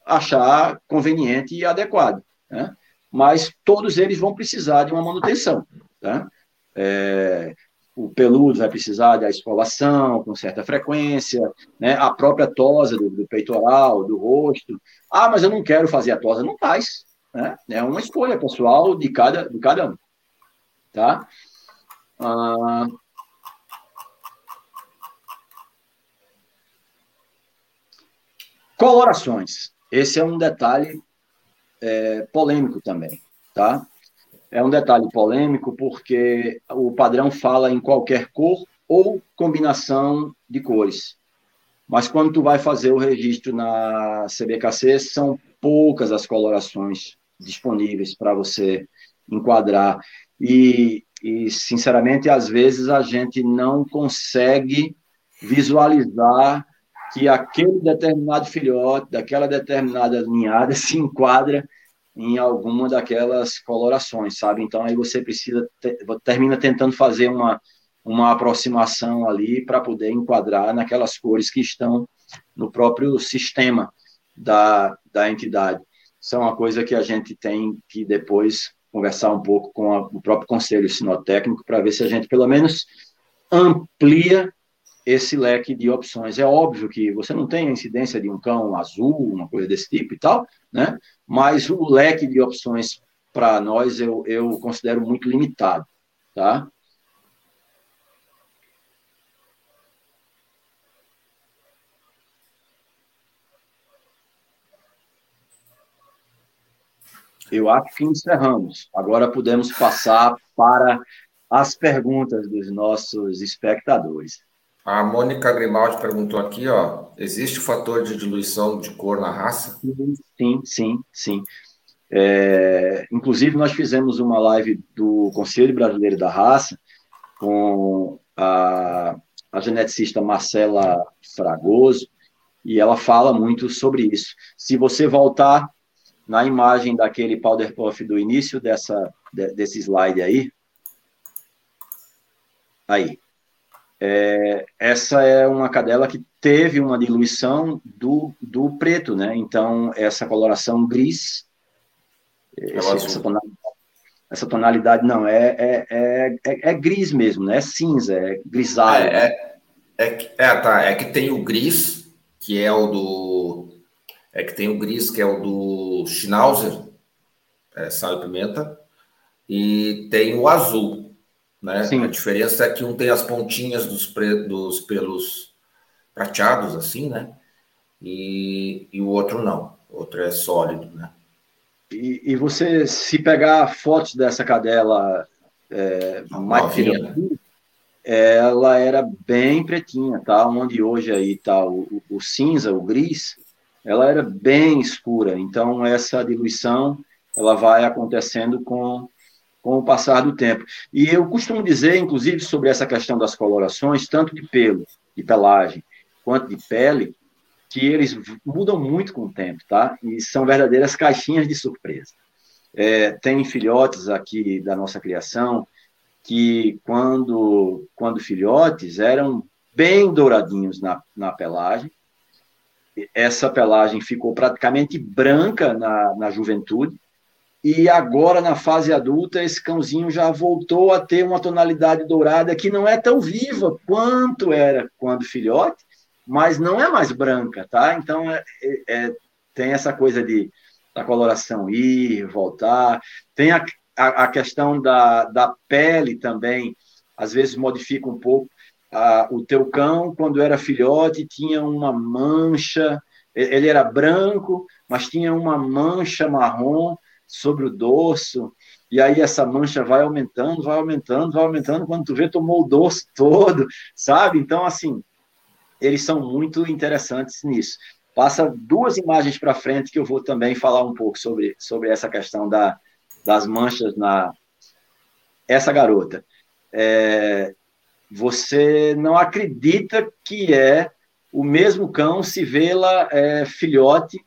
achar conveniente e adequado. Né? Mas todos eles vão precisar de uma manutenção. Tá? É, o peludo vai precisar da esfolação com certa frequência, né? a própria tosa do, do, peitoral, do rosto. Ah, mas eu não quero fazer a tosa. Não faz. Né? É uma escolha pessoal de cada, de cada um. Tá? Ah, colorações. Esse é um detalhe é, polêmico também, tá? É um detalhe polêmico porque o padrão fala em qualquer cor ou combinação de cores. Mas quando tu vai fazer o registro na CBKC, são poucas as colorações disponíveis para você enquadrar. E, e, sinceramente, às vezes a gente não consegue visualizar que aquele determinado filhote, daquela determinada ninhada, se enquadra em alguma daquelas colorações, sabe? Então aí você precisa termina tentando fazer uma uma aproximação ali para poder enquadrar naquelas cores que estão no próprio sistema da, da entidade. Isso é uma coisa que a gente tem que depois conversar um pouco com a, o próprio conselho sinotécnico para ver se a gente pelo menos amplia esse leque de opções. É óbvio que você não tem a incidência de um cão azul, uma coisa desse tipo e tal, né? Mas o leque de opções para nós eu, eu considero muito limitado, tá? Eu acho que encerramos. Agora podemos passar para as perguntas dos nossos espectadores.
A Mônica Grimaldi perguntou aqui, ó, existe fator de diluição de cor na raça?
Sim, sim, sim. É, inclusive, nós fizemos uma live do Conselho Brasileiro da Raça com a, a geneticista Marcela Fragoso, e ela fala muito sobre isso. Se você voltar na imagem daquele powder puff do início dessa, desse slide aí, aí, é, essa é uma cadela que teve uma diluição do, do preto, né? Então, essa coloração gris, esse, essa, tonalidade, essa, tonalidade, não, é, é, é, é, gris mesmo, né? É cinza, é grisalho.
É, é, é, é, tá, é que tem o gris, que é o do. É que tem o gris, que é o do Schnauzer, é, sal e pimenta, e tem o azul, né? Sim. A diferença é que um tem as pontinhas dos, pre... dos pelos prateados, assim, né? E, e o outro não. O outro é sólido, né?
E, e você, se pegar fotos dessa cadela é, mais ela era bem pretinha, tá? Onde hoje aí tá o, o, o, cinza, o gris, ela era bem escura. Então, essa diluição ela vai acontecendo com, com o passar do tempo. E eu costumo dizer, inclusive, sobre essa questão das colorações, tanto de pelo, de pelagem, quanto de pele, que eles mudam muito com o tempo, tá? E são verdadeiras caixinhas de surpresa. É, tem filhotes aqui da nossa criação que, quando, quando filhotes, eram bem douradinhos na, na pelagem. Essa pelagem ficou praticamente branca na, na juventude, e agora, na fase adulta, esse cãozinho já voltou a ter uma tonalidade dourada que não é tão viva quanto era quando filhote, mas não é mais branca, tá? Então, é, é, é tem essa coisa de da coloração ir, voltar. Tem a, a, a, questão da, da pele também, às vezes modifica um pouco. Ah, o teu cão, quando era filhote, tinha uma mancha, ele era branco, mas tinha uma mancha marrom sobre o dorso, e aí essa mancha vai aumentando, vai aumentando, vai aumentando, quando tu vê, tomou o dorso todo, sabe? Então, assim, eles são muito interessantes nisso. Passa duas imagens para frente que eu vou também falar um pouco sobre, sobre essa questão da, das manchas na essa garota. É, você não acredita que é o mesmo cão se vê-la é, filhote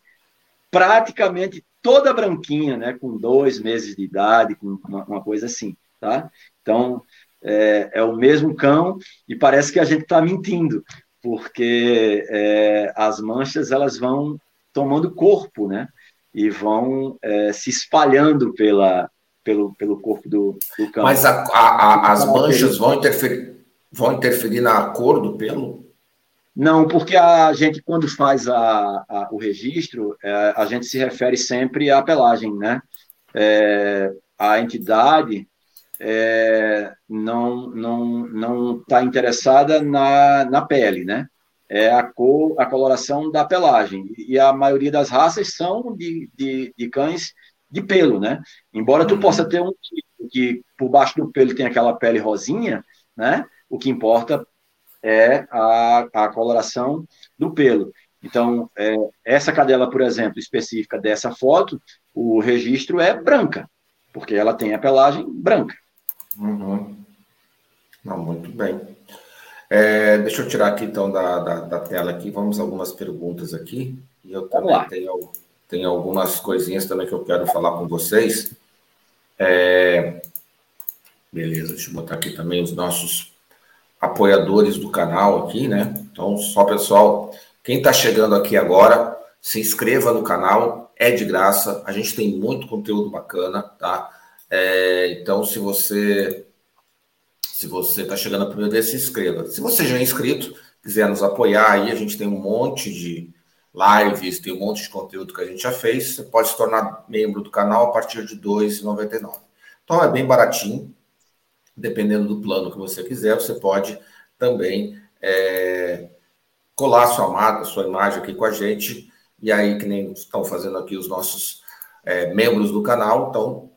praticamente toda branquinha, né, com dois meses de idade, com uma, uma coisa assim, tá? Então, é, é, o mesmo cão e parece que a gente está mentindo, porque é, as manchas elas vão tomando corpo, né? E vão é, se espalhando pela, pelo, pelo corpo do, do cão.
Mas a, a, a, as manchas vão interferir, vão interferir na cor do pelo?
Não, porque a gente, quando faz a, a, o registro, é, a gente se refere sempre à pelagem, né? É, a entidade é, não não não está interessada na, na pele, né? É a cor, a coloração da pelagem. E a maioria das raças são de, de, de cães de pelo, né? Embora tu possa ter um tipo que por baixo do pelo tem aquela pele rosinha, né? O que importa é a, a coloração do pelo. Então, é, essa cadela, por exemplo, específica dessa foto, o registro é branca, porque ela tem a pelagem branca.
Uhum. Não, muito bem. É, deixa eu tirar aqui então da, da, da, tela aqui, vamos algumas perguntas aqui. E eu também tenho, tenho algumas coisinhas também que eu quero falar com vocês. É, beleza, deixa eu botar aqui também os nossos apoiadores do canal aqui, né? Então, só pessoal, quem está chegando aqui agora, se inscreva no canal, é de graça. A gente tem muito conteúdo bacana, tá? É, então, se você se você está chegando a primeira vez, se inscreva. Se você já é inscrito, quiser nos apoiar aí, a gente tem um monte de lives, tem um monte de conteúdo que a gente já fez. Você pode se tornar membro do canal a partir de R$ 2,99. Então é bem baratinho dependendo do plano que você quiser, você pode também é, colar sua marca, sua imagem aqui com a gente. E aí, que nem estão fazendo aqui os nossos é, membros do canal, então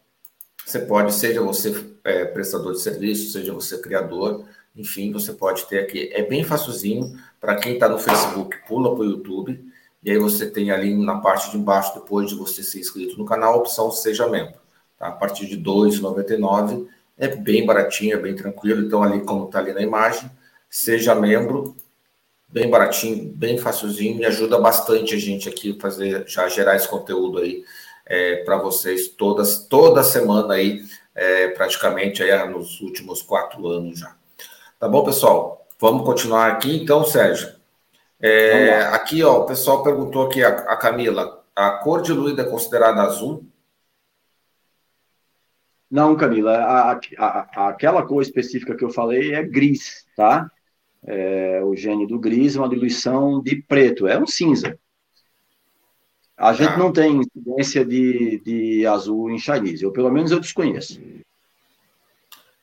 você pode, seja você é, prestador de serviço, seja você criador, enfim, você pode ter aqui. É bem facilzinho. Para quem está no Facebook, pula para o YouTube. E aí você tem ali na parte de embaixo, depois de você ser inscrito no canal, a opção Seja Membro. Tá? A partir de R$ 2,99 é bem baratinho, é bem tranquilo. Então, ali, como está ali na imagem, seja membro, bem baratinho, bem facilzinho, e ajuda bastante a gente aqui fazer, já gerar esse conteúdo aí é, para vocês todas, toda semana aí, é, praticamente aí nos últimos quatro anos já. Tá bom, pessoal? Vamos continuar aqui, então, Sérgio. É, aqui, ó, o pessoal perguntou aqui, a, a Camila, a cor diluída é considerada azul?
Não, Camila, a, a, aquela cor específica que eu falei é gris, tá? É, o gene do gris é uma diluição de preto, é um cinza. A gente ah. não tem incidência de, de azul em Chinese, ou pelo menos eu desconheço.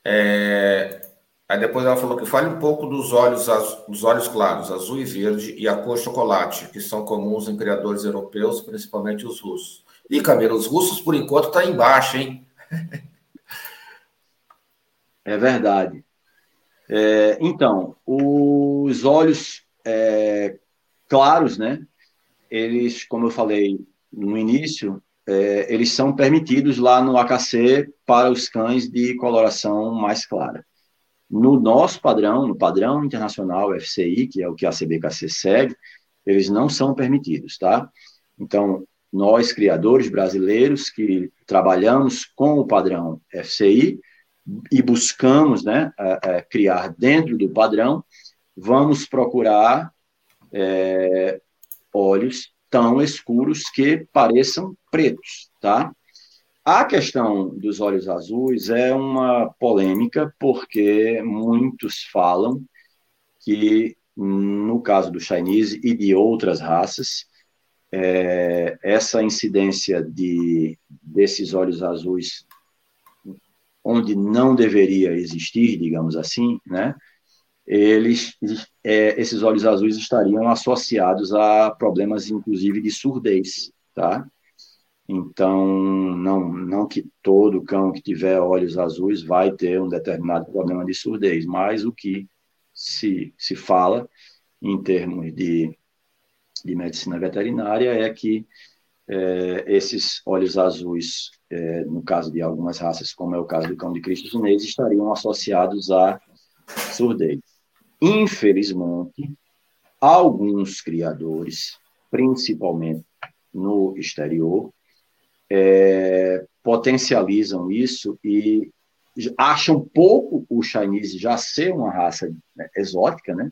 É, aí depois ela falou que fale um pouco dos olhos, dos olhos claros, azul e verde, e a cor chocolate, que são comuns em criadores europeus, principalmente os russos. E, Camila, os russos, por enquanto, tá embaixo, hein?
É verdade. É, então, os olhos é, claros, né? Eles, como eu falei no início, é, eles são permitidos lá no AKC para os cães de coloração mais clara. No nosso padrão, no padrão internacional FCI, que é o que a CBKC segue, eles não são permitidos, tá? Então, nós, criadores brasileiros, que trabalhamos com o padrão FCI e buscamos né, criar dentro do padrão, vamos procurar é, olhos tão escuros que pareçam pretos, tá? A questão dos olhos azuis é uma polêmica, porque muitos falam que, no caso do Chinese e de outras raças, é, essa incidência de, desses olhos azuis, onde não deveria existir, digamos assim, né, eles, é, esses olhos azuis estariam associados a problemas, inclusive, de surdez, tá? Então, não, não que todo cão que tiver olhos azuis vai ter um determinado problema de surdez, mas o que se, se fala em termos de de medicina veterinária é que é, esses olhos azuis, é, no caso de algumas raças, como é o caso do cão de Cristo chinês, estariam associados à surdez. Infelizmente, alguns criadores, principalmente no exterior, é, potencializam isso e acham pouco o Chinese já ser uma raça né, exótica, né?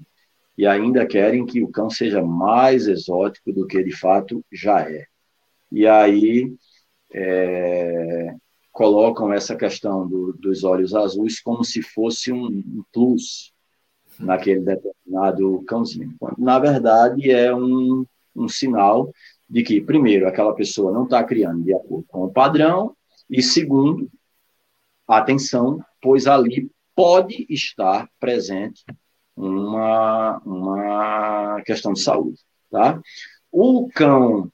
e ainda querem que o cão seja mais exótico do que de fato já é. E aí é, colocam essa questão do, dos olhos azuis como se fosse um, plus naquele determinado cãozinho, na verdade é um, um sinal de que, primeiro, aquela pessoa não está criando de acordo com o padrão, e segundo, atenção, pois ali pode estar presente uma, uma questão de saúde. Tá? O cão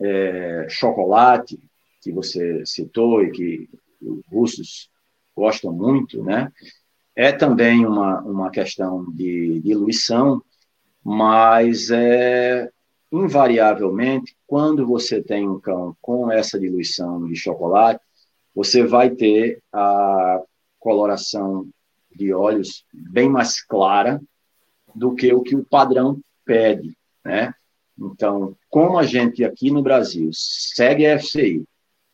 é, chocolate, que você citou e que os russos gostam muito, né? é também uma, uma questão de diluição, mas é, invariavelmente, quando você tem um cão com essa diluição de chocolate, você vai ter a coloração de olhos bem mais clara do que o que o padrão pede, né? Então, como a gente aqui no Brasil segue a FCI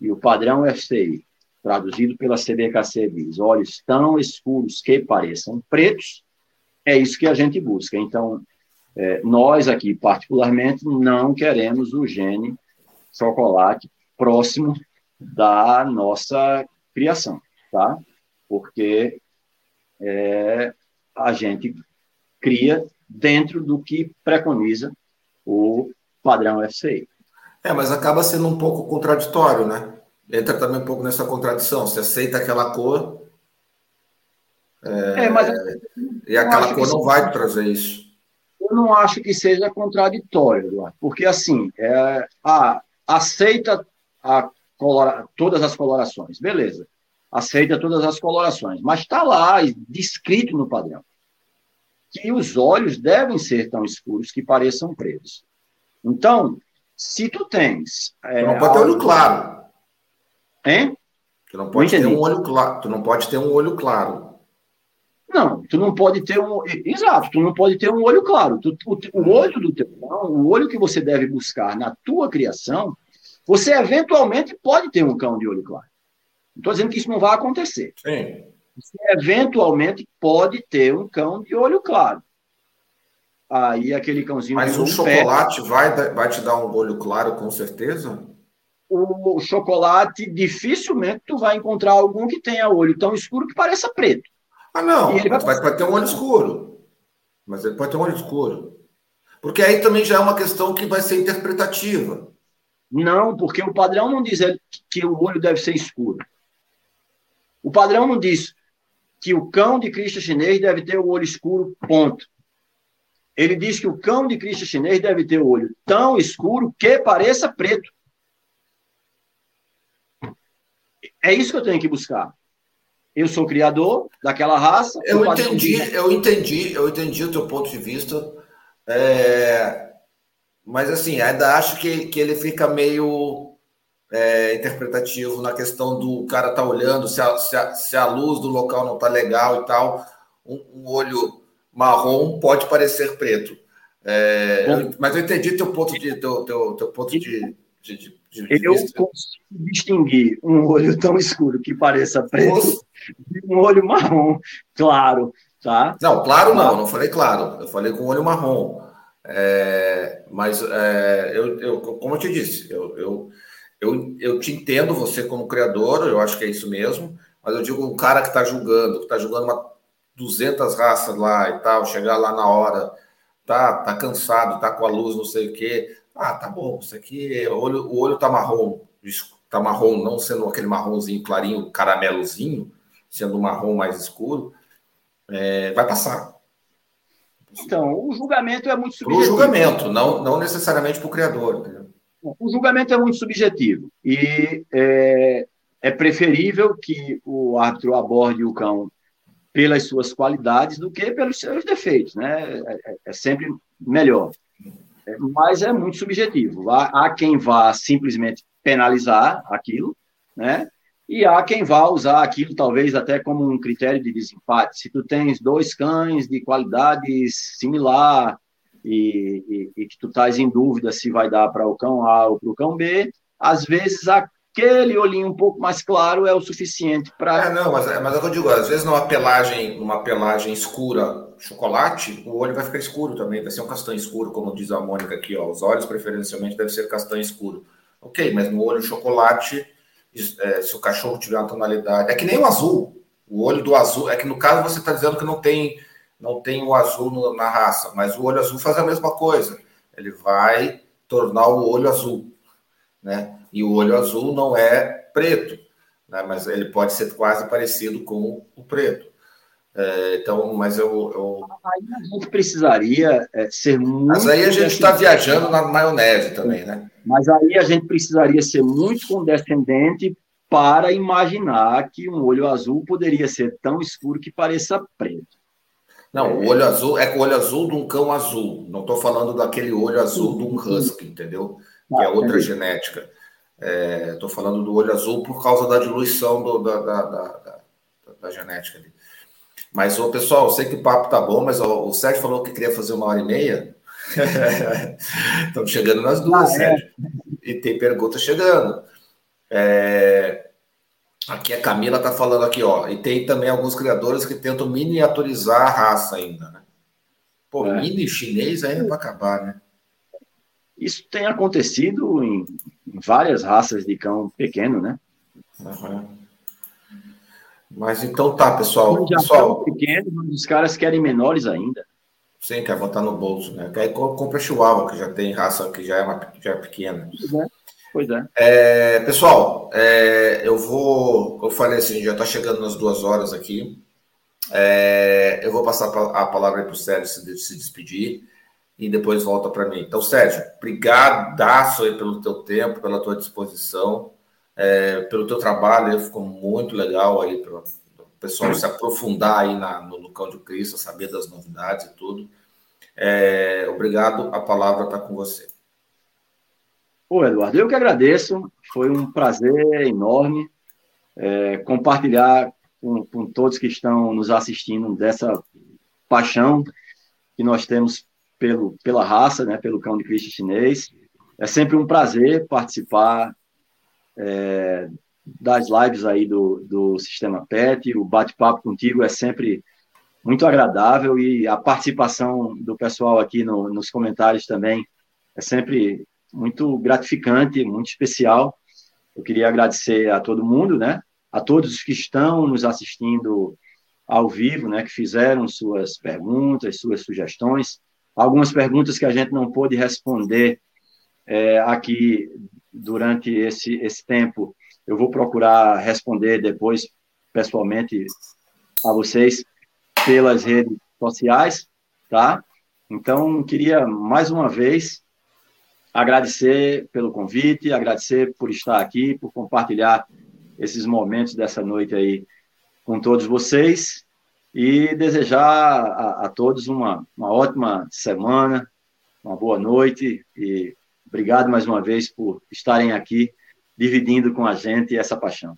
e o padrão FCI, traduzido pela CBKC, diz olhos tão escuros que pareçam pretos, é isso que a gente busca. Então, é, nós aqui, particularmente, não queremos o gene chocolate próximo da nossa criação, tá? Porque é, a gente cria dentro do que preconiza o padrão FCI.
É, mas acaba sendo um pouco contraditório, né? Entra também um pouco nessa contradição. Você aceita aquela cor. É, é mas. E aquela cor não vai trazer isso.
Eu não acho que seja contraditório, Eduardo, porque assim, é, ah, aceita a colora, todas as colorações, beleza aceita todas as colorações, mas está lá descrito no padrão que os olhos devem ser tão escuros que pareçam pretos. Então, se tu tens.
É, tu não pode ter olho claro.
Hein?
Tu não pode ter um olho claro. Tu não pode ter um olho claro.
Não, tu não pode ter um. Exato, tu não pode ter um olho claro. Tu, o, o olho do teu cão, o olho que você deve buscar na tua criação, você eventualmente pode ter um cão de olho claro. Não estou dizendo que isso não vai acontecer. Sim. Você eventualmente pode ter um cão de olho claro. Aí aquele cãozinho.
Mas o chocolate vai, vai te dar um olho claro, com certeza?
O, o chocolate, dificilmente tu vai encontrar algum que tenha olho tão escuro que pareça preto.
Ah, não. ele vai... Vai, ter um olho escuro. Mas ele pode ter um olho escuro. Porque aí também já é uma questão que vai ser interpretativa.
Não, porque o padrão não diz que o olho deve ser escuro. O padrão não diz que o cão de Cristo chinês deve ter o olho escuro, ponto. Ele diz que o cão de Cristo chinês deve ter o olho tão escuro que pareça preto. É isso que eu tenho que buscar. Eu sou criador daquela raça.
Eu entendi, eu entendi, eu entendi o teu ponto de vista. É... Mas assim, ainda acho que, que ele fica meio é, interpretativo na questão do cara tá olhando se a, se a, se a luz do local não tá legal e tal. Um, um olho marrom pode parecer preto. É, eu, mas eu entendi teu ponto de teu, teu, teu ponto de, de, de,
de eu consigo distinguir um olho tão escuro que pareça preto de um olho marrom, claro, tá?
Não, claro não, não falei claro, eu falei com olho marrom. É, mas é, eu, eu, como eu te disse, eu, eu, eu, eu te entendo você como criador, eu acho que é isso mesmo, mas eu digo um cara que está julgando, que está julgando uma 200 raças lá e tal, chegar lá na hora, tá, tá cansado, tá com a luz, não sei o quê. Ah, tá bom, isso aqui, o olho, o olho tá marrom, tá marrom, não sendo aquele marronzinho clarinho, caramelozinho, sendo um marrom mais escuro, é, vai passar.
Então, o julgamento é muito subjetivo.
O julgamento, não, não necessariamente para o criador. Entendeu?
O julgamento é muito subjetivo e é, é preferível que o árbitro aborde o cão pelas suas qualidades do que pelos seus defeitos, né? É, é, é sempre melhor. É, mas é muito subjetivo. Há, há, quem vá simplesmente penalizar aquilo, né? E há quem vá usar aquilo talvez até como um critério de desempate. Se tu tens dois cães de qualidade similar e, e, e que tu estás em dúvida se vai dar para o cão A ou para o cão B, às vezes aquele olhinho um pouco mais claro é o suficiente para.
É, não, mas, mas é o que eu digo, às vezes numa pelagem, numa pelagem escura, chocolate, o olho vai ficar escuro também, vai ser um castanho escuro, como diz a Mônica aqui, ó. Os olhos preferencialmente devem ser castanho escuro. Ok, mas no olho chocolate, é, se o cachorro tiver uma tonalidade. É que nem o azul. O olho do azul, é que no caso você está dizendo que não tem, não tem o azul no, na raça, mas o olho azul faz a mesma coisa. Ele vai tornar o olho azul, né? E o olho azul não é preto, né? mas ele pode ser quase parecido com o preto. É, então, mas eu, eu,
Aí a gente precisaria é, ser muito.
Mas aí a gente está viajando na maionese também, né?
Mas aí a gente precisaria ser muito condescendente para imaginar que um olho azul poderia ser tão escuro que pareça preto.
Não, o olho azul é o olho azul de um cão azul. Não estou falando daquele olho azul de um husky, entendeu? Que é outra genética. Estou é, falando do olho azul por causa da diluição do, da, da, da, da, genética ali. Mas, ô, pessoal, eu sei que o papo tá bom, mas ó, o Sérgio falou que queria fazer uma hora e meia. Estamos chegando nas duas, ah, é. Sérgio. E tem pergunta chegando. É... Aqui a Camila está falando aqui, ó. E tem também alguns criadores que tentam miniaturizar a raça ainda, né? Pô, é. mini chinês ainda para acabar, né?
Isso tem acontecido em, várias raças de cão pequeno, né?
Uhum. Mas então tá, pessoal. Já pessoal
pequeno, mas os caras querem menores ainda.
Sim, quer botar no bolso, né? Aí compra Chihuahua, que já tem raça que já é, uma, já é pequena.
É. Pois é.
é pessoal, é, eu vou. Eu falei assim, já está chegando nas duas horas aqui. É, eu vou passar a palavra para o Sérgio se, se despedir e depois volta para mim. Então, Sérgio, brigadaço aí pelo teu tempo, pela tua disposição, é, pelo teu trabalho, ficou muito legal aí para o pessoal se aprofundar aí na, no Lucão de Cristo, saber das novidades e tudo. É, obrigado, a palavra está com você.
Ô, Eduardo, eu que agradeço, foi um prazer enorme é, compartilhar com, com todos que estão nos assistindo dessa paixão que nós temos pelo, pela raça, né, pelo cão de Cristo chinês. É sempre um prazer participar é, das lives aí do, do Sistema PET. O bate-papo contigo é sempre muito agradável e a participação do pessoal aqui no, nos comentários também é sempre muito gratificante, muito especial. Eu queria agradecer a todo mundo, né? A todos os que estão nos assistindo ao vivo, né? Que fizeram suas perguntas, suas sugestões algumas perguntas que a gente não pôde responder é, aqui durante esse, esse tempo. Eu vou procurar responder depois, pessoalmente, a vocês pelas redes sociais, tá? Então, queria mais uma vez agradecer pelo convite, agradecer por estar aqui, por compartilhar esses momentos dessa noite aí com todos vocês e desejar a, a todos uma, uma ótima semana, uma boa noite e obrigado mais uma vez por estarem aqui dividindo com a gente essa paixão.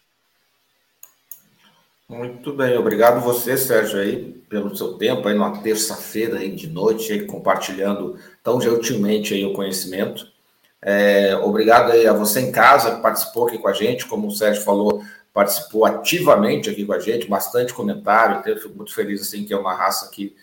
Muito bem, obrigado você, Sérgio, aí, pelo seu tempo aí numa terça-feira aí de noite, aí, compartilhando tão gentilmente aí o conhecimento. É, obrigado aí a você em casa que participou aqui com a gente, como o Sérgio falou, participou ativamente aqui com a gente, bastante comentário, eu fico muito feliz assim que é uma raça que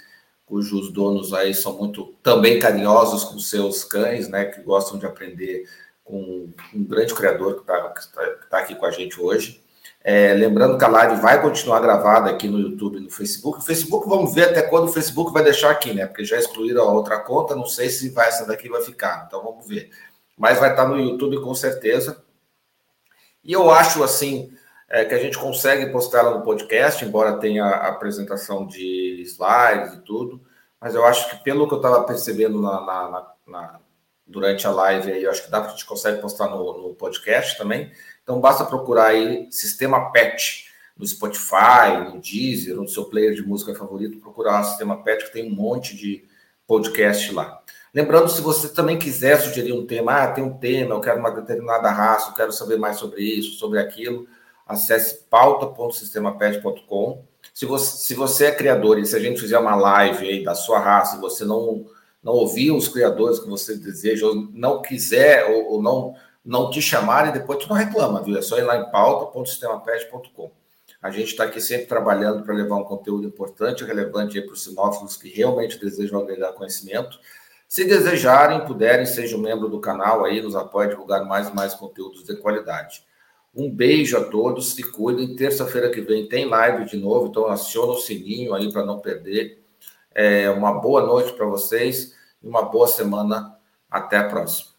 cujos donos aí são muito também carinhosos com seus cães, né, que gostam de aprender com um grande criador que está tá, tá aqui com a gente hoje. É, lembrando que a live vai continuar gravada aqui no YouTube e no Facebook. O Facebook, vamos ver até quando o Facebook vai deixar aqui, né? Porque já excluíram a outra conta, não sei se vai, essa daqui vai ficar. Então vamos ver. Mas vai estar no YouTube com certeza. E eu acho assim é, que a gente consegue postar ela no podcast, embora tenha a apresentação de slides e tudo. Mas eu acho que pelo que eu estava percebendo na, na, na, durante a live aí, eu acho que dá para a gente consegue postar no, no podcast também. Então basta procurar aí Sistema PET no Spotify, no Deezer, no seu player de música favorito, procurar o Sistema PET, que tem um monte de podcast lá. Lembrando, se você também quiser sugerir um tema, ah, tem um tema, eu quero uma determinada raça, eu quero saber mais sobre isso, sobre aquilo, acesse pauta.sistemapet.com. Se você, se você é criador e se a gente fizer uma live aí da sua raça e você não, não ouvir os criadores que você deseja, ou não quiser, ou, ou não não te chamarem, depois tu não reclama, viu? É só ir lá em pauta.sistemapet.com. A gente está aqui sempre trabalhando para levar um conteúdo importante, relevante para os sinófilos que realmente desejam agregar conhecimento. Se desejarem, puderem, sejam membro do canal aí, nos apoie a divulgar mais e mais conteúdos de qualidade. Um beijo a todos, se cuidem. Terça-feira que vem tem live de novo, então aciona o sininho aí para não perder. É, uma boa noite para vocês e uma boa semana. Até a próxima.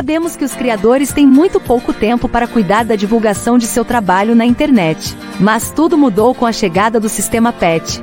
Sabemos que os criadores têm muito pouco tempo para cuidar da divulgação de seu trabalho na internet. Mas tudo mudou com a chegada do sistema PET,